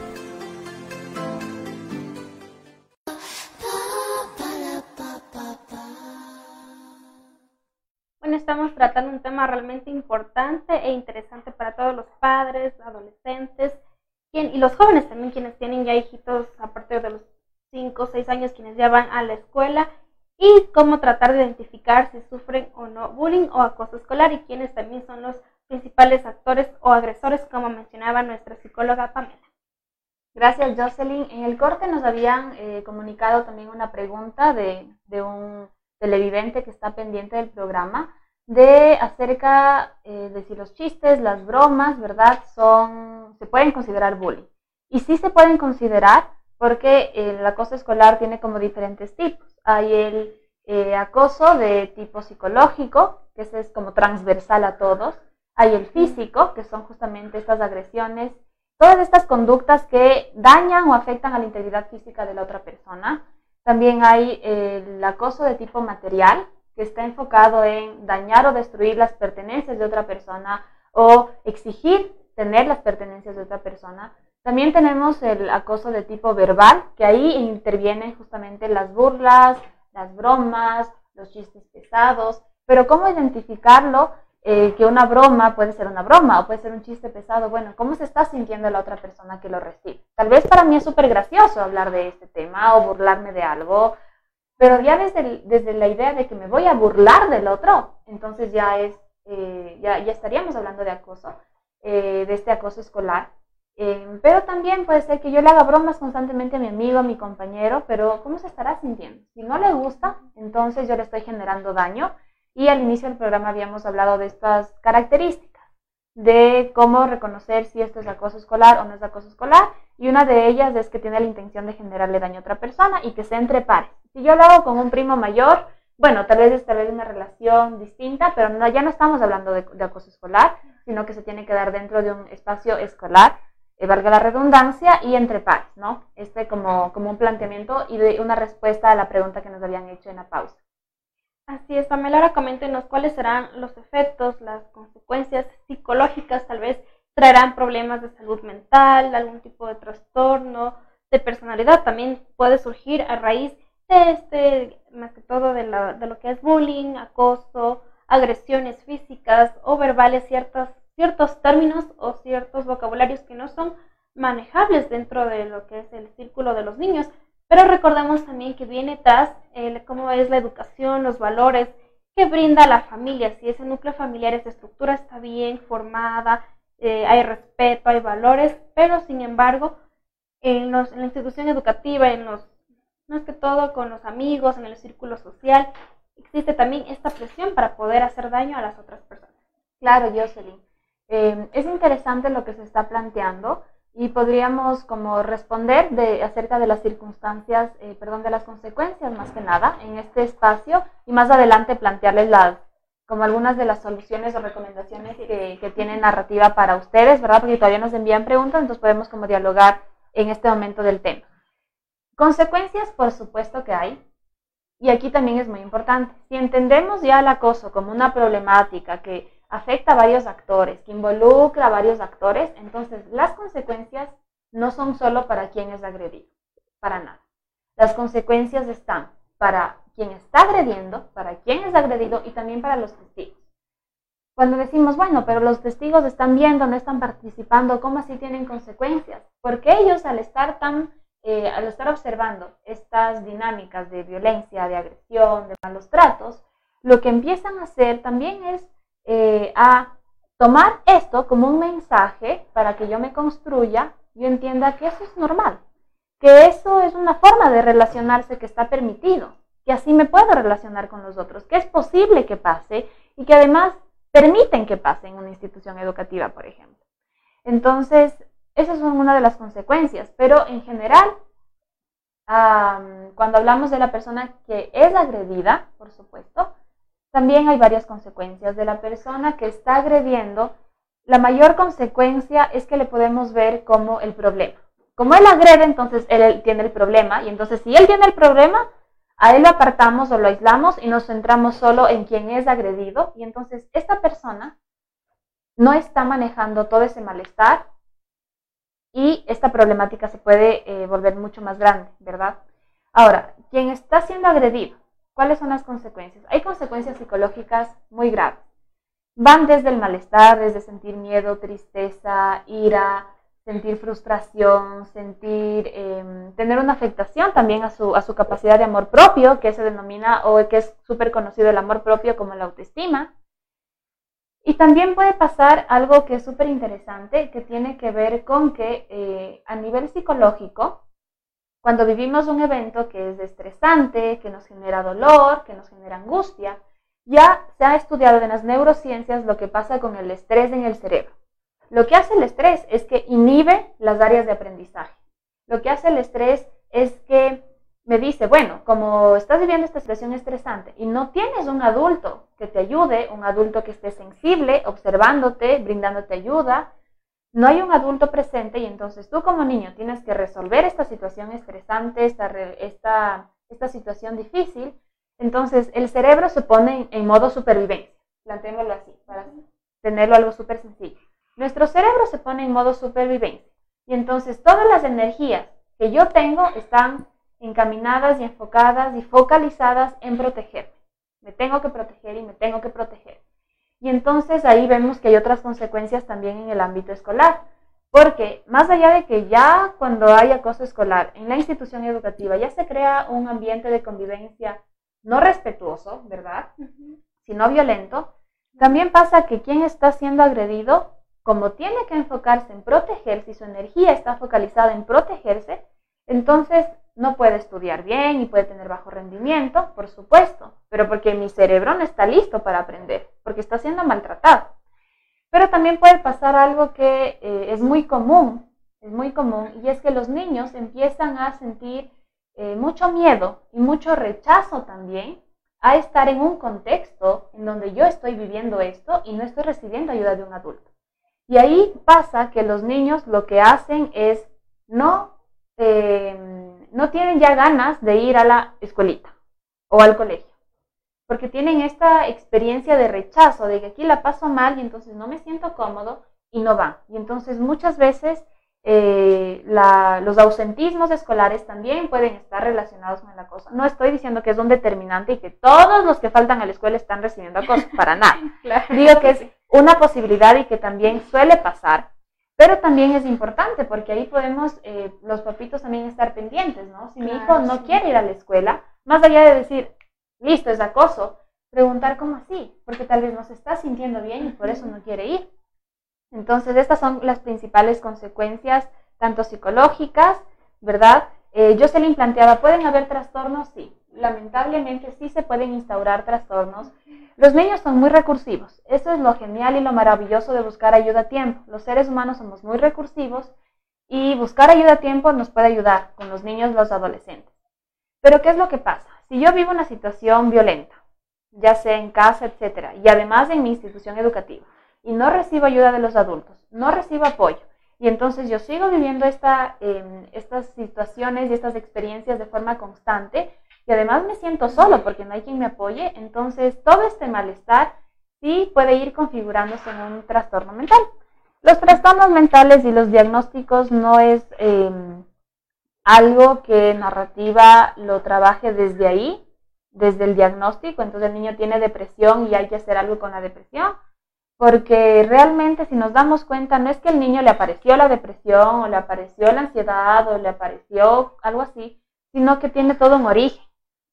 Estamos tratando un tema realmente importante e interesante para todos los padres, adolescentes y los jóvenes también, quienes tienen ya hijitos a partir de los 5 o 6 años, quienes ya van a la escuela, y cómo tratar de identificar si sufren o no bullying o acoso escolar y quienes también son los principales actores o agresores, como mencionaba nuestra psicóloga Pamela. Gracias, Jocelyn. En el corte nos habían eh, comunicado también una pregunta de, de un televidente que está pendiente del programa de acerca eh, de si los chistes, las bromas, ¿verdad? Son, se pueden considerar bullying. Y sí se pueden considerar porque el acoso escolar tiene como diferentes tipos. Hay el eh, acoso de tipo psicológico, que ese es como transversal a todos. Hay el físico, que son justamente estas agresiones, todas estas conductas que dañan o afectan a la integridad física de la otra persona. También hay el acoso de tipo material, que está enfocado en dañar o destruir las pertenencias de otra persona o exigir tener las pertenencias de otra persona. También tenemos el acoso de tipo verbal, que ahí intervienen justamente las burlas, las bromas, los chistes pesados, pero cómo identificarlo, eh, que una broma puede ser una broma o puede ser un chiste pesado, bueno, cómo se está sintiendo la otra persona que lo recibe. Tal vez para mí es súper gracioso hablar de este tema o burlarme de algo, pero ya desde, el- desde la idea de que me voy a burlar del otro, entonces ya es, eh, ya, ya estaríamos hablando de acoso, eh, de este acoso escolar. Eh, pero también puede ser que yo le haga bromas constantemente a mi amigo, a mi compañero, pero ¿cómo se estará sintiendo? Si no le gusta, entonces yo le estoy generando daño. Y al inicio del programa habíamos hablado de estas características, de cómo reconocer si esto es acoso escolar o no es acoso escolar. Y una de ellas es que tiene la intención de generarle daño a otra persona y que sea entre pares. Si yo lo hago con un primo mayor, bueno, tal vez es una relación distinta, pero no, ya no estamos hablando de, de acoso escolar, sino que se tiene que dar dentro de un espacio escolar, eh, valga la redundancia, y entre pares, ¿no? Este como, como un planteamiento y de una respuesta a la pregunta que nos habían hecho en la pausa. Así es, Pamela, ahora coméntenos cuáles serán los efectos, las consecuencias psicológicas, tal vez traerán problemas de salud mental, algún tipo de trastorno, de personalidad, también puede surgir a raíz de este, más que todo de, la- de lo que es bullying, acoso, agresiones físicas o verbales, ciertos, ciertos términos o ciertos vocabularios que no son manejables dentro de lo que es el círculo de los niños. Pero recordemos también que viene tras el, cómo es la educación, los valores que brinda la familia. Si ese núcleo familiar, esa estructura está bien formada, eh, hay respeto, hay valores, pero sin embargo, en, los- en la institución educativa, en los, más que todo con los amigos, en el círculo social, existe también esta presión para poder hacer daño a las otras personas. Claro, Jocelyn. Eh, es interesante lo que se está planteando y podríamos como responder de, acerca de las circunstancias, eh, perdón, de las consecuencias más que nada en este espacio y más adelante plantearles las, como algunas de las soluciones o recomendaciones que, que tiene narrativa para ustedes, ¿verdad? Porque todavía nos envían preguntas, entonces podemos como dialogar en este momento del tema. Consecuencias, por supuesto que hay. y aquí también es muy importante, si entendemos ya el acoso como una problemática que afecta a varios actores, que involucra a varios actores, entonces las consecuencias no son solo para quien es agredido, para nada. Las consecuencias están para quien está agrediendo, para quien es agredido y también para los testigos. Cuando decimos, bueno, pero los testigos están viendo, no están participando, ¿cómo así tienen consecuencias? Porque ellos al estar tan, eh, al estar observando estas dinámicas de violencia, de agresión, de malos tratos, lo que empiezan a hacer también es eh, a tomar esto como un mensaje para que yo me construya, yo entienda que eso es normal, que eso es una forma de relacionarse que está permitido, que así me puedo relacionar con los otros, que es posible que pase y que además permiten que pase en una institución educativa, por ejemplo. Entonces, esas son una de las consecuencias, pero en general, cuando hablamos de la persona que es agredida, por supuesto, también hay varias consecuencias. De la persona que está agrediendo, la mayor consecuencia es que le podemos ver como el problema. Como él agrede, entonces él tiene el problema, y entonces si él tiene el problema, a él lo apartamos o lo aislamos y nos centramos solo en quien es agredido, y entonces esta persona no está manejando todo ese malestar y esta problemática se puede eh, volver mucho más grande, ¿verdad? Ahora, quien está siendo agredido, ¿Cuáles son las consecuencias? Hay consecuencias psicológicas muy graves. Van desde el malestar, desde sentir miedo, tristeza, ira, sentir frustración, sentir, em, tener una afectación también a su, a su capacidad de amor propio, que se denomina o que es súper conocido el amor propio como la autoestima. Y también puede pasar algo que es súper interesante, que tiene que ver con que eh, a nivel psicológico, cuando vivimos un evento que es estresante, que nos genera dolor, que nos genera angustia, ya se ha estudiado en las neurociencias lo que pasa con el estrés en el cerebro. Lo que hace el estrés es que inhibe las áreas de aprendizaje. Lo que hace el estrés es que me dice, bueno, como estás viviendo esta situación estresante y no tienes un adulto que te ayude, un adulto que esté sensible, observándote, brindándote ayuda, no hay un adulto presente y entonces tú como niño tienes que resolver esta situación estresante, esta, esta, situación difícil, entonces el cerebro se pone en, modo supervivencia. Plantémoslo así, para tenerlo algo súper sencillo. Nuestro cerebro se pone en modo supervivencia y entonces todas las energías que yo tengo están encaminadas y enfocadas y focalizadas en protegerme. Me tengo que proteger y me tengo que proteger. Y entonces ahí vemos que hay otras consecuencias también en el ámbito escolar, porque más allá de que ya cuando hay acoso escolar en la institución educativa ya se crea un ambiente de convivencia no respetuoso, ¿verdad? Sino violento, también pasa que quien está siendo agredido, como tiene que enfocarse en protegerse y su energía está focalizada en protegerse, entonces no puede estudiar bien y puede tener bajo rendimiento, por supuesto, pero porque mi cerebro no está listo para aprender, porque está siendo maltratado. Pero también puede pasar algo que eh, es muy común, es muy común, y es que los niños empiezan a sentir eh, mucho miedo y mucho rechazo también a estar en un contexto en donde yo estoy viviendo esto y no estoy recibiendo ayuda de un adulto. Y ahí pasa que los niños lo que hacen es no eh, no tienen ya ganas de ir a la escuelita o al colegio, porque tienen esta experiencia de rechazo, de que aquí la paso mal y entonces no me siento cómodo y no van. Y entonces muchas veces eh, los ausentismos escolares también pueden estar relacionados con la cosa. No estoy diciendo que es un determinante y que todos los que faltan a la escuela están recibiendo acoso, para nada. (laughs) Digo que es una posibilidad y que también suele pasar, pero también es importante porque ahí podemos eh, los papitos también estar pendientes, ¿no? Si mi hijo no quiere ir a la escuela, más allá de decir, listo, es acoso, preguntar cómo así, porque tal vez no se está sintiendo bien y por eso no quiere ir. Entonces, estas son las principales consecuencias, tanto psicológicas, ¿verdad? Eh, Jocelyn planteaba, ¿pueden haber trastornos? Sí, lamentablemente sí se pueden instaurar trastornos los niños son muy recursivos. Eso es lo genial y lo maravilloso de buscar ayuda a tiempo. Los seres humanos somos muy recursivos y buscar ayuda a tiempo nos puede ayudar con los niños, los adolescentes. Pero ¿qué es lo que pasa? Si yo vivo una situación violenta, ya sea en casa, etcétera, y además en mi institución educativa, y no recibo ayuda de los adultos, no recibo apoyo, y entonces yo sigo viviendo em, estas situaciones y estas experiencias de forma constante, que además me siento solo porque no hay quien me apoye, entonces todo este malestar sí puede ir configurándose en un trastorno mental. Los trastornos mentales y los diagnósticos no es em, algo que narrativa lo trabaje desde ahí, desde el diagnóstico, entonces el niño tiene depresión y hay que hacer algo con la depresión, porque realmente si nos damos cuenta no es que el niño le apareció la depresión o le apareció la ansiedad o le apareció algo así, sino que tiene todo un origen.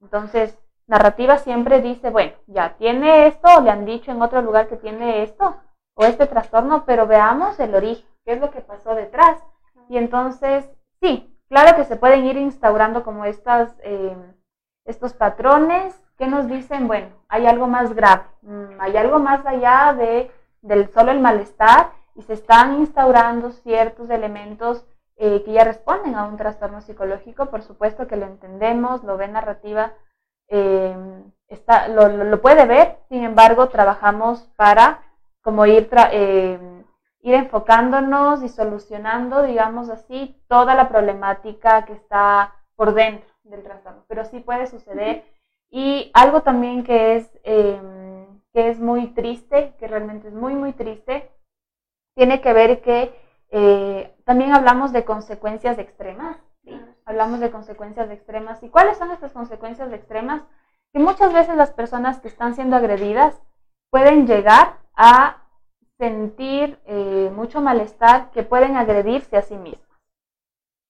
Entonces, narrativa siempre dice, bueno, ya tiene esto, o le han dicho en otro lugar que tiene esto o este trastorno, pero veamos el origen, qué es lo que pasó detrás. Y entonces, sí, claro que se pueden ir instaurando como estas, eh, estos patrones que nos dicen, bueno, hay algo más grave, mm, hay algo más allá de, del solo el malestar y se están instaurando ciertos elementos eh, que ya responden a un trastorno psicológico, por supuesto que lo entendemos, lo ve narrativa, eh, está, lo, puede ver, sin embargo, trabajamos para como ir, eh, ir enfocándonos y solucionando, digamos así, toda la problemática que está por dentro del trastorno, pero sí puede suceder. Y algo también que es, em, que es muy triste, que realmente es muy, muy triste, tiene que ver que eh, también hablamos de consecuencias extremas, hablamos de consecuencias extremas. ¿Y cuáles son estas consecuencias extremas? Que muchas veces las personas que están siendo agredidas pueden llegar a sentir eh, mucho malestar, que pueden agredirse a sí mismas.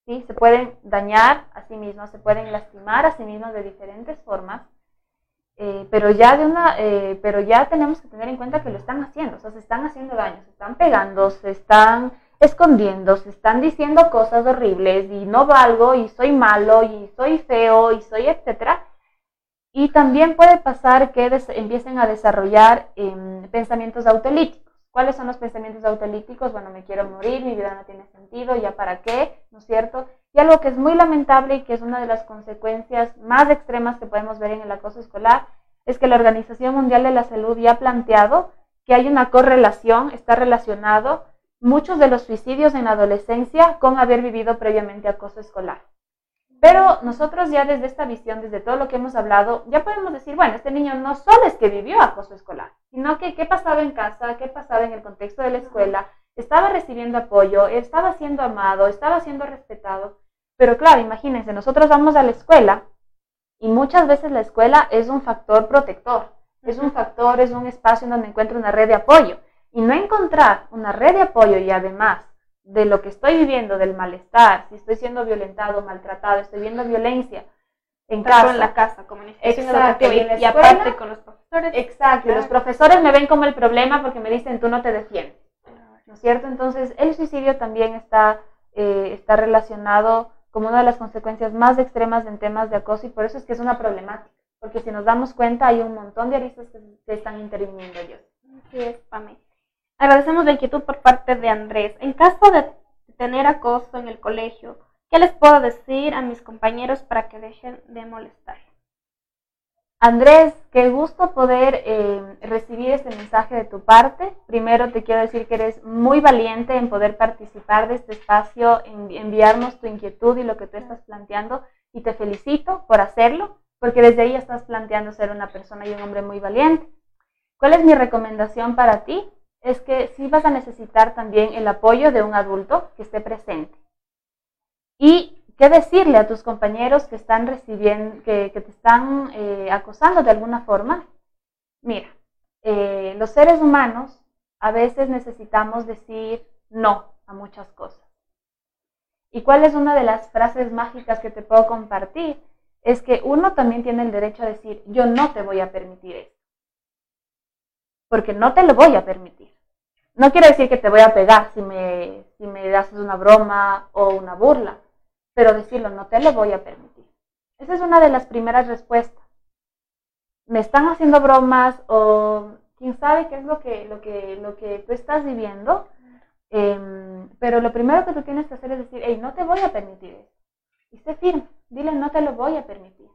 ¿sí? Se pueden dañar a sí mismas, se pueden lastimar a sí mismas de diferentes formas. Eh, pero ya de una, pero ya tenemos que tener en cuenta que lo están haciendo, o sea, se están haciendo daño, se están pegando, se están escondiendo, se están diciendo cosas horribles y no valgo y soy malo y soy feo y soy etcétera. Y también puede pasar que empiecen a desarrollar em, pensamientos autolíticos. ¿Cuáles son los pensamientos autolíticos? Bueno, me quiero morir, mi vida no tiene sentido, ya para qué, ¿no es cierto? Y algo que es muy lamentable y que es una de las consecuencias más extremas que podemos ver en el acoso escolar es que la Organización Mundial de la Salud ya ha planteado que hay una correlación, está relacionado muchos de los suicidios en la adolescencia con haber vivido previamente acoso escolar. Pero nosotros ya desde esta visión, desde todo lo que hemos hablado, ya podemos decir, bueno, este niño no solo es que vivió acoso escolar, sino que qué pasaba en casa, qué pasaba en el contexto de la escuela, estaba recibiendo apoyo, estaba siendo amado, estaba siendo respetado. Pero claro, imagínense, nosotros vamos a la escuela y muchas veces la escuela es un factor protector, es un factor, es un espacio en donde encuentro una red de apoyo y no encontrar una red de apoyo y además de lo que estoy viviendo, del malestar, si estoy siendo violentado, maltratado, estoy viendo violencia en casa. en la casa, como Exacto, y, y aparte con los profesores. Exacto, y los profesores me ven como el problema porque me dicen, tú no te defiendes. ¿No es cierto? Entonces, el suicidio también está, eh, está relacionado como una de las consecuencias más extremas en temas de acoso y por eso es que es una problemática. Porque si nos damos cuenta, hay un montón de aristas que, que están interviniendo ellos. Así es, Pame. Agradecemos la inquietud por parte de Andrés. En caso de tener acoso en el colegio, ¿qué les puedo decir a mis compañeros para que dejen de molestar? Andrés, qué gusto poder eh, recibir este mensaje de tu parte. Primero te quiero decir que eres muy valiente en poder participar de este espacio, en enviarnos tu inquietud y lo que tú estás planteando y te felicito por hacerlo, porque desde ahí estás planteando ser una persona y un hombre muy valiente. ¿Cuál es mi recomendación para ti? Es que sí vas a necesitar también el apoyo de un adulto que esté presente. Y qué decirle a tus compañeros que están recibiendo, que, te están eh, acosando de alguna forma. Mira, eh, los seres humanos a veces necesitamos decir no a muchas cosas. ¿Y cuál es una de las frases mágicas que te puedo compartir? Es que uno también tiene el derecho a decir, yo no te voy a permitir esto porque no te lo voy a permitir. No quiere decir que te voy a pegar si me, si me haces una broma o una burla, pero decirlo, no te lo voy a permitir. Esa es una de las primeras respuestas. Me están haciendo bromas o quién sabe qué es lo que, lo que, lo que tú estás viviendo, em, pero lo primero que tú tienes que hacer es decir, hey, no te voy a permitir eso. Y sé firme, dile, no te lo voy a permitir.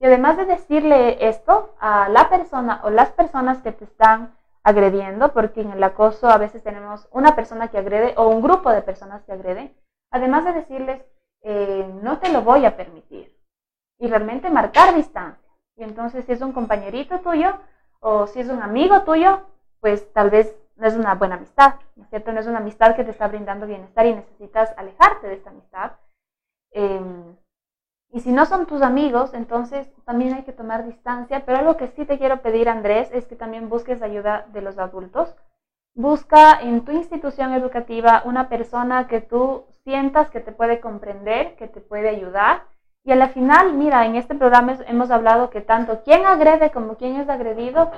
Y además de decirle esto a la persona o las personas que te están agrediendo, porque en el acoso a veces tenemos una persona que agrede o un grupo de personas que agreden, además de decirles, eh, no te lo voy a permitir. y realmente marcar distancia. Y entonces si es un compañerito tuyo o si es un amigo tuyo, pues tal vez no es una buena amistad, ¿no es cierto? No es una amistad que te está brindando bienestar y necesitas alejarte de esta amistad. Em, y si no son tus amigos, entonces también hay que tomar distancia, pero algo que sí te quiero pedir, Andrés, es que también busques ayuda de los adultos. Busca en tu institución educativa una persona que tú sientas que te puede comprender, que te puede ayudar. Y a la final, mira, en este programa hemos hablado que tanto quien agrede como quien es agredido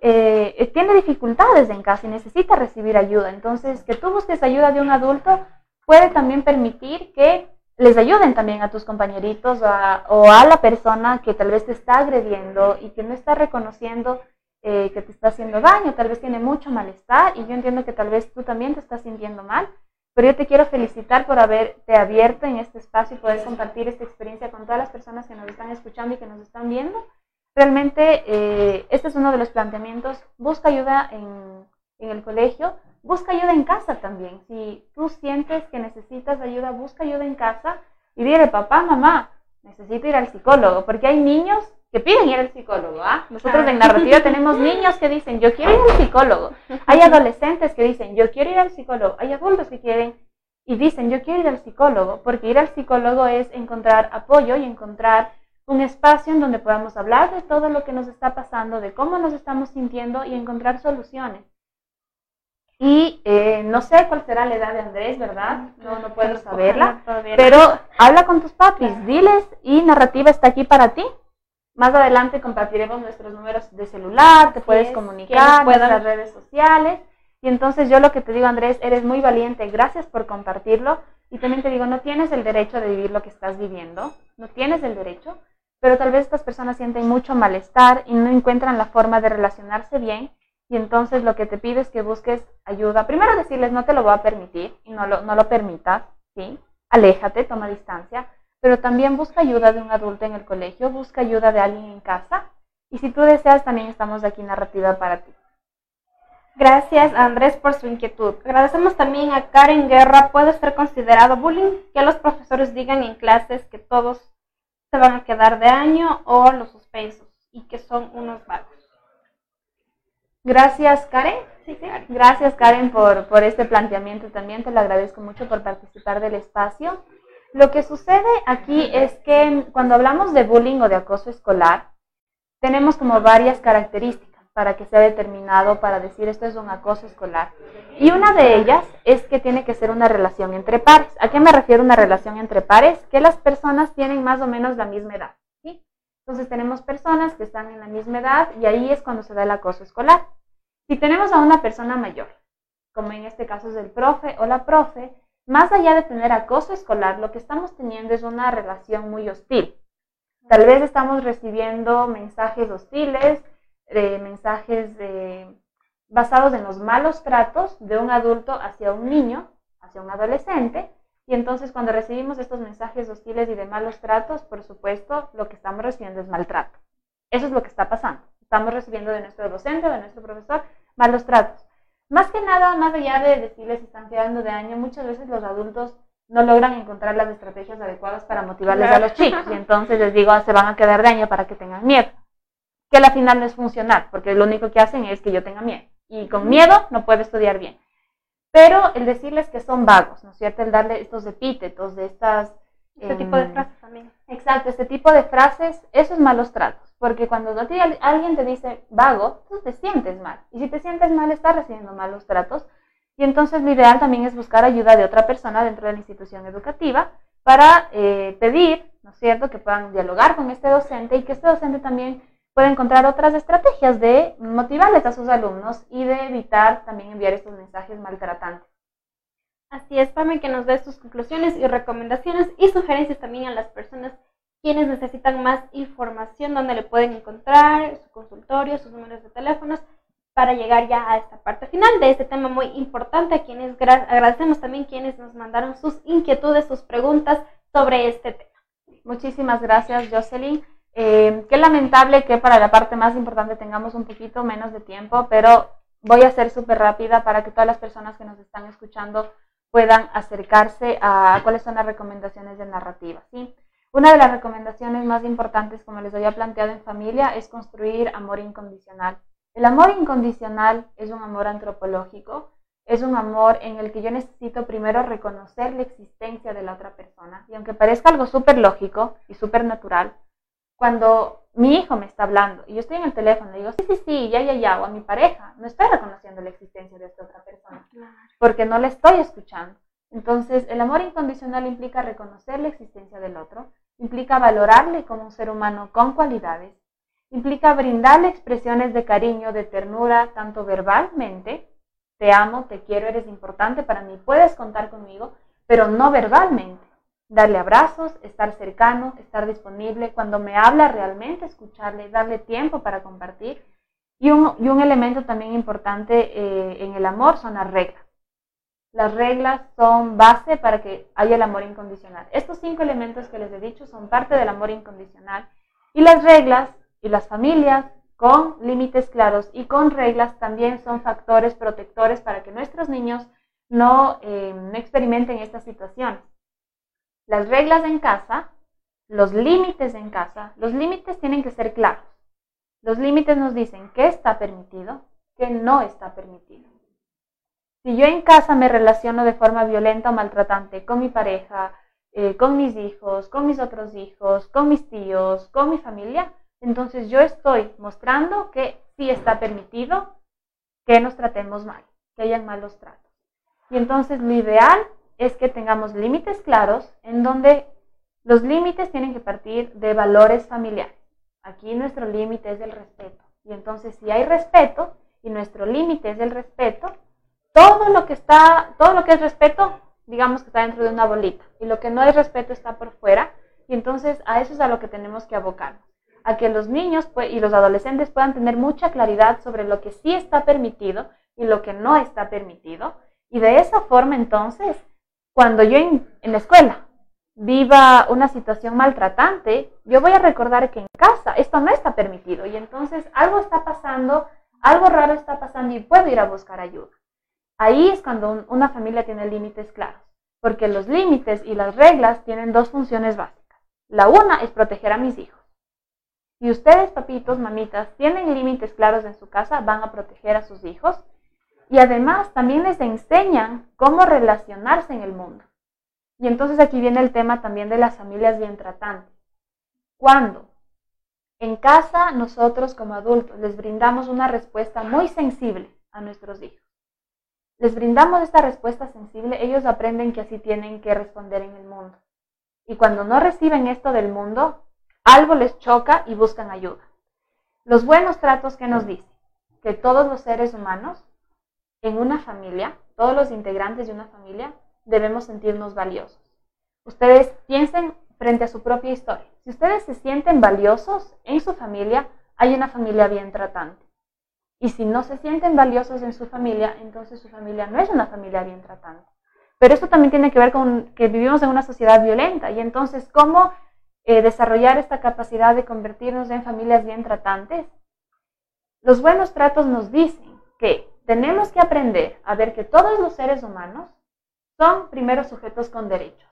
eh, tiene dificultades en casa y necesita recibir ayuda. Entonces, que tú busques ayuda de un adulto puede también permitir que les ayuden también a tus compañeritos o a la persona que tal vez te está agrediendo y que no está reconociendo eh, que te está haciendo daño, tal vez tiene mucho malestar y yo entiendo que tal vez tú también te estás sintiendo mal, pero yo te quiero felicitar por haberte abierto en este espacio y poder compartir esta experiencia con todas las personas que nos están escuchando y que nos están viendo. Realmente eh, este es uno de los planteamientos, busca ayuda en, en el colegio, busca ayuda en casa también. Si tú sientes que necesitas ayuda, busca ayuda en casa y dile, papá, mamá, necesito ir al psicólogo, porque hay niños que piden ir al psicólogo. ¿ah? Nosotros en narrativa tenemos niños que dicen, yo quiero ir al psicólogo. Hay adolescentes que dicen, yo quiero ir al psicólogo. Hay adultos que quieren y dicen, yo quiero ir al psicólogo, porque ir al psicólogo es encontrar apoyo y encontrar un espacio en donde podamos hablar de todo lo que nos está pasando, de cómo nos estamos sintiendo y encontrar soluciones. Y eh, no sé cuál será la edad de Andrés, ¿verdad? No, no puedo saberla. Pero habla con tus papis, diles y narrativa está aquí para ti. Más adelante compartiremos nuestros números de celular, te puedes comunicar, las redes sociales. Y entonces yo lo que te digo, Andrés, eres muy valiente, gracias por compartirlo. Y también te digo, no tienes el derecho de vivir lo que estás viviendo, no tienes el derecho, pero tal vez estas personas sienten mucho malestar y no encuentran la forma de relacionarse bien. Y entonces lo que te pido es que busques ayuda. Primero decirles, no te lo voy a permitir y no lo, no lo permitas, ¿sí? Aléjate, toma distancia pero también busca ayuda de un adulto en el colegio, busca ayuda de alguien en casa y si tú deseas también estamos aquí narrativa para ti. Gracias Andrés por su inquietud. Agradecemos también a Karen Guerra. ¿Puede ser considerado bullying que los profesores digan en clases que todos se van a quedar de año o los suspensos y que son unos vagos? Gracias Karen. Gracias Karen por, por este planteamiento también. Te lo agradezco mucho por participar del espacio. Lo que sucede aquí es que cuando hablamos de bullying o de acoso escolar, tenemos como varias características para que sea determinado para decir esto es un acoso escolar. Y una de ellas es que tiene que ser una relación entre pares. ¿A qué me refiero una relación entre pares? Que las personas tienen más o menos la misma edad. Entonces tenemos personas que están en la misma edad y ahí es cuando se da el acoso escolar. Si tenemos a una persona mayor, como en este caso es el profe o la profe, más allá de tener acoso escolar, lo que estamos teniendo es una relación muy hostil. Tal vez estamos recibiendo mensajes hostiles, mensajes basados en los malos tratos de un adulto hacia un niño, hacia un adolescente, y entonces cuando recibimos estos mensajes hostiles y de malos tratos, por supuesto, lo que estamos recibiendo es maltrato. Eso es lo que está pasando. Estamos recibiendo de nuestro docente, de nuestro profesor, malos tratos. Más que nada, más allá de decirles si están quedando de año, muchas veces los adultos no logran encontrar las estrategias adecuadas para motivarles a los chicos. Y entonces les digo, ah, se van a quedar de año para que tengan miedo. Que al final no es funcionar, porque lo único que hacen es que yo tenga miedo. Y con miedo no puedo estudiar bien. Pero el decirles que son vagos, ¿no es cierto? El darle estos epítetos de estas... Este tipo de frases también. Exacto, este tipo de frases, eso es malos tratos. Porque cuando alguien te dice vago, tú te sientes mal. Y si te sientes mal, estás recibiendo malos tratos. Y entonces lo ideal también es buscar ayuda de otra persona dentro de la institución educativa para eh, pedir, ¿no es cierto?, que puedan dialogar con este docente y que este docente también pueda encontrar otras estrategias de motivarles a sus alumnos y de evitar también enviar estos mensajes maltratantes. Así es, Pame, que nos dé sus conclusiones y recomendaciones y sugerencias también a las personas quienes necesitan más información, donde le pueden encontrar su consultorio, sus números de teléfonos, para llegar ya a esta parte final de este tema muy importante, a quienes agradecemos también quienes nos mandaron sus inquietudes, sus preguntas sobre este tema. Muchísimas gracias, Jocelyn. Eh, qué lamentable que para la parte más importante tengamos un poquito menos de tiempo, pero voy a ser súper rápida para que todas las personas que nos están escuchando puedan acercarse a cuáles son las recomendaciones de narrativa. ¿sí? Una de las recomendaciones más importantes, como les había planteado en familia, es construir amor incondicional. El amor incondicional es un amor antropológico, es un amor en el que yo necesito primero reconocer la existencia de la otra persona. Y aunque parezca algo súper lógico y súper natural, cuando mi hijo me está hablando y yo estoy en el teléfono y digo, sí, sí, sí, ya, ya, ya, o a mi pareja, no estoy reconociendo la existencia de esta otra persona, porque no la estoy escuchando. Entonces, el amor incondicional implica reconocer la existencia del otro, implica valorarle como un ser humano con cualidades, implica brindarle expresiones de cariño, de ternura, tanto verbalmente, te amo, te quiero, eres importante para mí, puedes contar conmigo, pero no verbalmente. Darle abrazos, estar cercano, estar disponible, cuando me habla realmente escucharle, darle tiempo para compartir. Y un, elemento también importante eh, en el amor son las reglas. Las reglas son base para que haya el amor incondicional. Estos cinco elementos que les he dicho son parte del amor incondicional. Y las reglas y las familias con límites claros y con reglas también son factores protectores para que nuestros niños no, eh, no experimenten estas situaciones. Las reglas en casa, los límites en casa, los límites tienen que ser claros. Los límites nos dicen qué está permitido, qué no está permitido. Si yo en casa me relaciono de forma violenta o maltratante con mi pareja, eh, con mis hijos, con mis otros hijos, con mis tíos, con mi familia, entonces yo estoy mostrando que sí está permitido que nos tratemos mal, que hayan malos tratos. Y entonces lo ideal es que tengamos límites claros en donde los límites tienen que partir de valores familiares. Aquí nuestro límite es el respeto. Y entonces si hay respeto y nuestro límite es el respeto, todo lo que está, todo lo que es respeto, digamos que está dentro de una bolita. Y lo que no es respeto está por fuera. Y entonces a eso es a lo que tenemos que abocarnos a que los niños y los adolescentes puedan tener mucha claridad sobre lo que sí está permitido y lo que no está permitido. Y de esa forma entonces, cuando yo en, la escuela viva una situación maltratante, yo voy a recordar que en casa esto no está permitido y entonces algo está pasando, algo raro está pasando y puedo ir a buscar ayuda. Ahí es cuando una familia tiene límites claros, porque los límites y las reglas tienen dos funciones básicas. La una es proteger a mis hijos y ustedes, papitos, mamitas, tienen límites claros en su casa, van a proteger a sus hijos y además también les enseñan cómo relacionarse en el mundo. Y entonces aquí viene el tema también de las familias bien tratantes. Cuando en casa nosotros como adultos les brindamos una respuesta muy sensible a nuestros hijos, les brindamos esta respuesta sensible, ellos aprenden que así tienen que responder en el mundo. Y cuando no reciben esto del mundo, algo les choca y buscan ayuda. Los buenos tratos que nos dice que todos los seres humanos en una familia, todos los integrantes de una familia, debemos sentirnos valiosos. Ustedes piensen frente a su propia historia. Si ustedes se sienten valiosos en su familia, hay una familia bien tratante. Y si no se sienten valiosos en su familia, entonces su familia no es una familia bien tratante. Pero esto también tiene que ver con que vivimos en una sociedad violenta y entonces cómo eh, desarrollar esta capacidad de convertirnos en familias bien tratantes? Los buenos tratos nos dicen que tenemos que aprender a ver que todos los seres humanos son primero sujetos con derechos,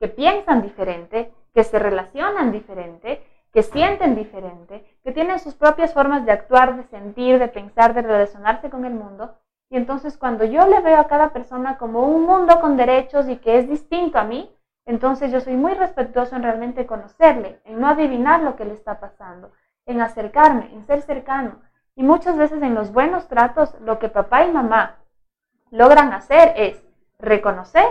que piensan diferente, que se relacionan diferente, que sienten diferente, que tienen sus propias formas de actuar, de sentir, de pensar, de relacionarse con el mundo. Y entonces cuando yo le veo a cada persona como un mundo con derechos y que es distinto a mí, entonces yo soy muy respetuoso en realmente conocerle, en no adivinar lo que le está pasando, en acercarme, en ser cercano. Y muchas veces en los buenos tratos lo que papá y mamá logran hacer es reconocer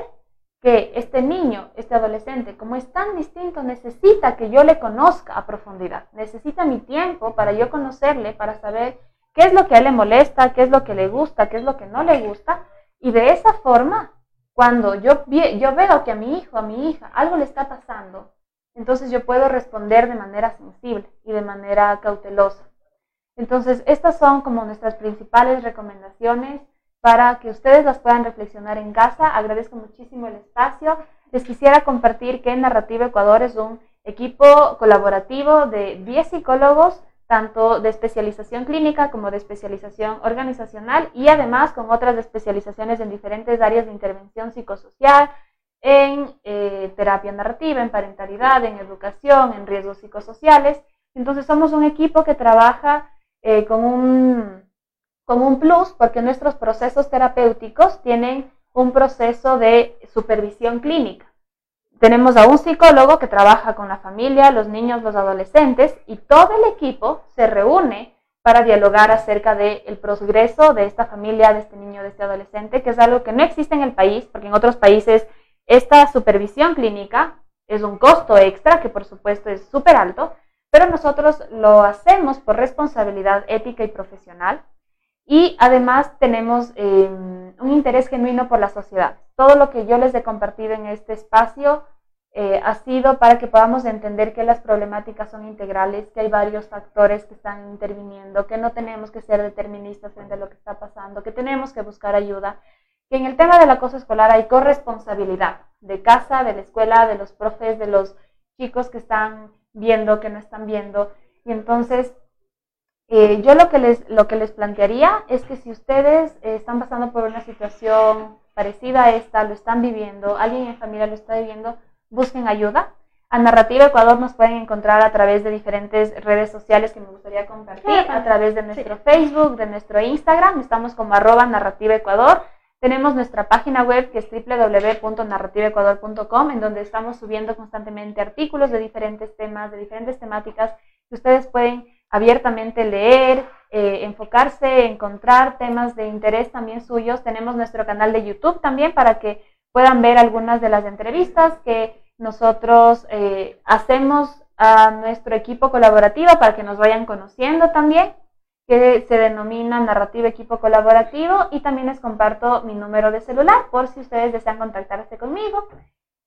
que este niño, este adolescente, como es tan distinto, necesita que yo le conozca a profundidad, necesita mi tiempo para yo conocerle, para saber qué es lo que a él le molesta, qué es lo que le gusta, qué es lo que no le gusta, y de esa forma cuando yo, yo veo que a mi hijo, a mi hija, algo le está pasando, entonces yo puedo responder de manera sensible y de manera cautelosa. Entonces, estas son como nuestras principales recomendaciones para que ustedes las puedan reflexionar en casa. Agradezco muchísimo el espacio. Les quisiera compartir que Narrativa Ecuador es un equipo colaborativo de 10 psicólogos tanto de especialización clínica como de especialización organizacional y además con otras especializaciones en diferentes áreas de intervención psicosocial, en eh, terapia narrativa, en parentalidad, en educación, en riesgos psicosociales. Entonces somos un equipo que trabaja eh, con, un, un plus porque nuestros procesos terapéuticos tienen un proceso de supervisión clínica. Tenemos a un psicólogo que trabaja con la familia, los niños, los adolescentes y todo el equipo se reúne para dialogar acerca del progreso de esta familia, de este niño, de este adolescente, que es algo que no existe en el país, porque en otros países esta supervisión clínica es un costo extra que por supuesto es súper alto, pero nosotros lo hacemos por responsabilidad ética y profesional y además tenemos eh, un interés genuino por la sociedad. Todo lo que yo les he compartido en este espacio eh, ha sido para que podamos entender que las problemáticas son integrales, que hay varios factores que están interviniendo, que no tenemos que ser deterministas frente a lo que está pasando, que tenemos que buscar ayuda que en el tema del acoso escolar hay corresponsabilidad de casa, de la escuela, de los profes, de los chicos que están viendo, que no están viendo. Y entonces, eh, yo lo que, les, lo que les plantearía es que si ustedes eh, están pasando por una situación parecida a esta, lo están viviendo, alguien en familia lo está viviendo, busquen ayuda. A Narrativa Ecuador nos pueden encontrar a través de diferentes redes sociales que me gustaría compartir, a través de nuestro Facebook, de nuestro Instagram, estamos como arroba Narrativa Ecuador tenemos nuestra página web que es www.narrativeecuador.com en donde estamos subiendo constantemente artículos de diferentes temas, de diferentes temáticas que ustedes pueden abiertamente leer, eh, enfocarse, encontrar temas de interés también suyos. Tenemos nuestro canal de YouTube también para que puedan ver algunas de las entrevistas que nosotros eh, hacemos a nuestro equipo colaborativo para que nos vayan conociendo también que se denomina Narrativa Equipo Colaborativo y también les comparto mi número de celular por si ustedes desean contactarse conmigo.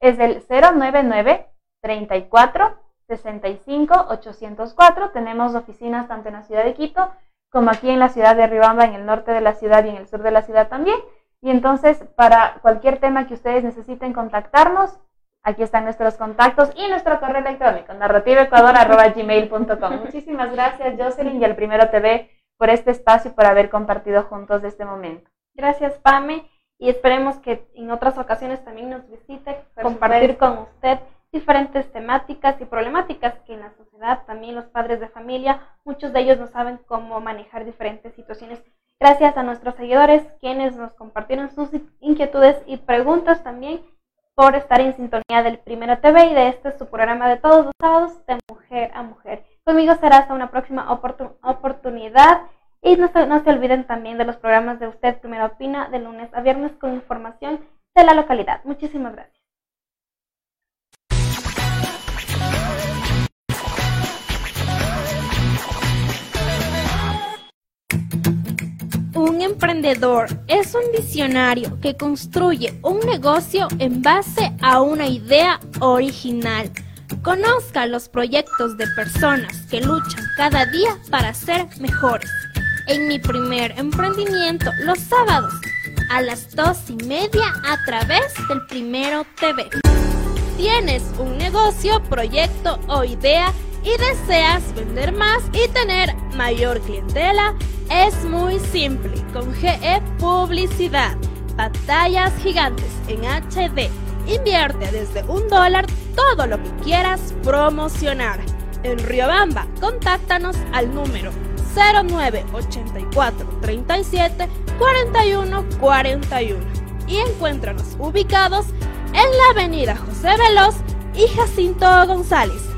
Es el 099 34 65 804. Tenemos oficinas tanto en la ciudad de Quito como aquí en la ciudad de Ribamba, en el norte de la ciudad y en el sur de la ciudad también. Y entonces, para cualquier tema que ustedes necesiten contactarnos, Aquí están nuestros contactos y nuestro correo electrónico, narrativaecuador.gmail.com. Muchísimas gracias, Jocelyn y el Primero TV, por este espacio y por haber compartido juntos este momento. Gracias, Pame, y esperemos que en otras ocasiones también nos visite, compartir con usted diferentes temáticas y problemáticas que en la sociedad, también los padres de familia, muchos de ellos no saben cómo manejar diferentes situaciones. Gracias a nuestros seguidores, quienes nos compartieron sus inquietudes y preguntas también por estar en sintonía del Primero TV y de este su programa de todos los sábados de mujer a mujer. Conmigo será hasta una próxima oportunidad y no se, no se olviden también de los programas de Usted Primero Opina de lunes a viernes con información de la localidad. Muchísimas gracias. Un emprendedor es un visionario que construye un negocio en base a una idea original. Conozca los proyectos de personas que luchan cada día para ser mejores. En mi primer emprendimiento, los sábados, a las dos y media a través del Primero TV. Tienes un negocio, proyecto o idea y deseas vender más y tener mayor clientela, es muy simple. Con GE Publicidad, pantallas gigantes en HD. Invierte desde un dólar todo lo que quieras promocionar. En Riobamba, contáctanos al número 0984 37 41 41 y encuéntranos ubicados en la avenida José Veloz y Jacinto González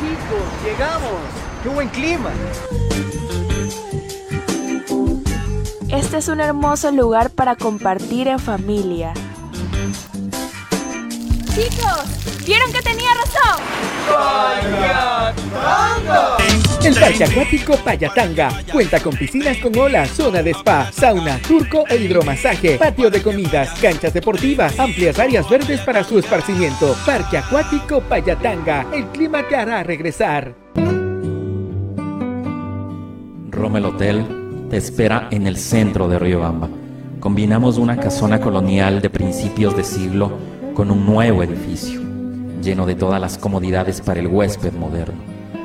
chicos, llegamos. ¡Qué buen clima! Este es un hermoso lugar para compartir en familia. Chicos, ¿vieron que tenía razón? ¡Vaya El Parque Acuático Payatanga cuenta con piscinas con olas, zona de spa, sauna, turco e hidromasaje, patio de comidas, canchas deportivas, amplias áreas verdes para su esparcimiento. Parque Acuático Payatanga, el clima te hará regresar. Rommel Hotel te espera en el centro de Riobamba. Combinamos una casona colonial de principios de siglo con un nuevo edificio, lleno de todas las comodidades para el huésped moderno.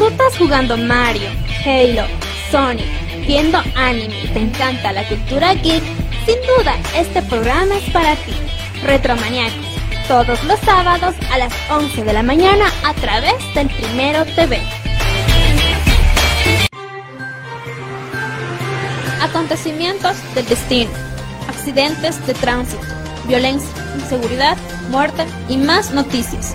disfrutas jugando Mario, Halo, Sonic, viendo anime y te encanta la cultura geek, sin duda este programa es para ti. Retromaniacos, todos los sábados a las 11 de la mañana a través del Primero TV. Acontecimientos del destino, accidentes de tránsito, violencia, inseguridad, muerte y más noticias.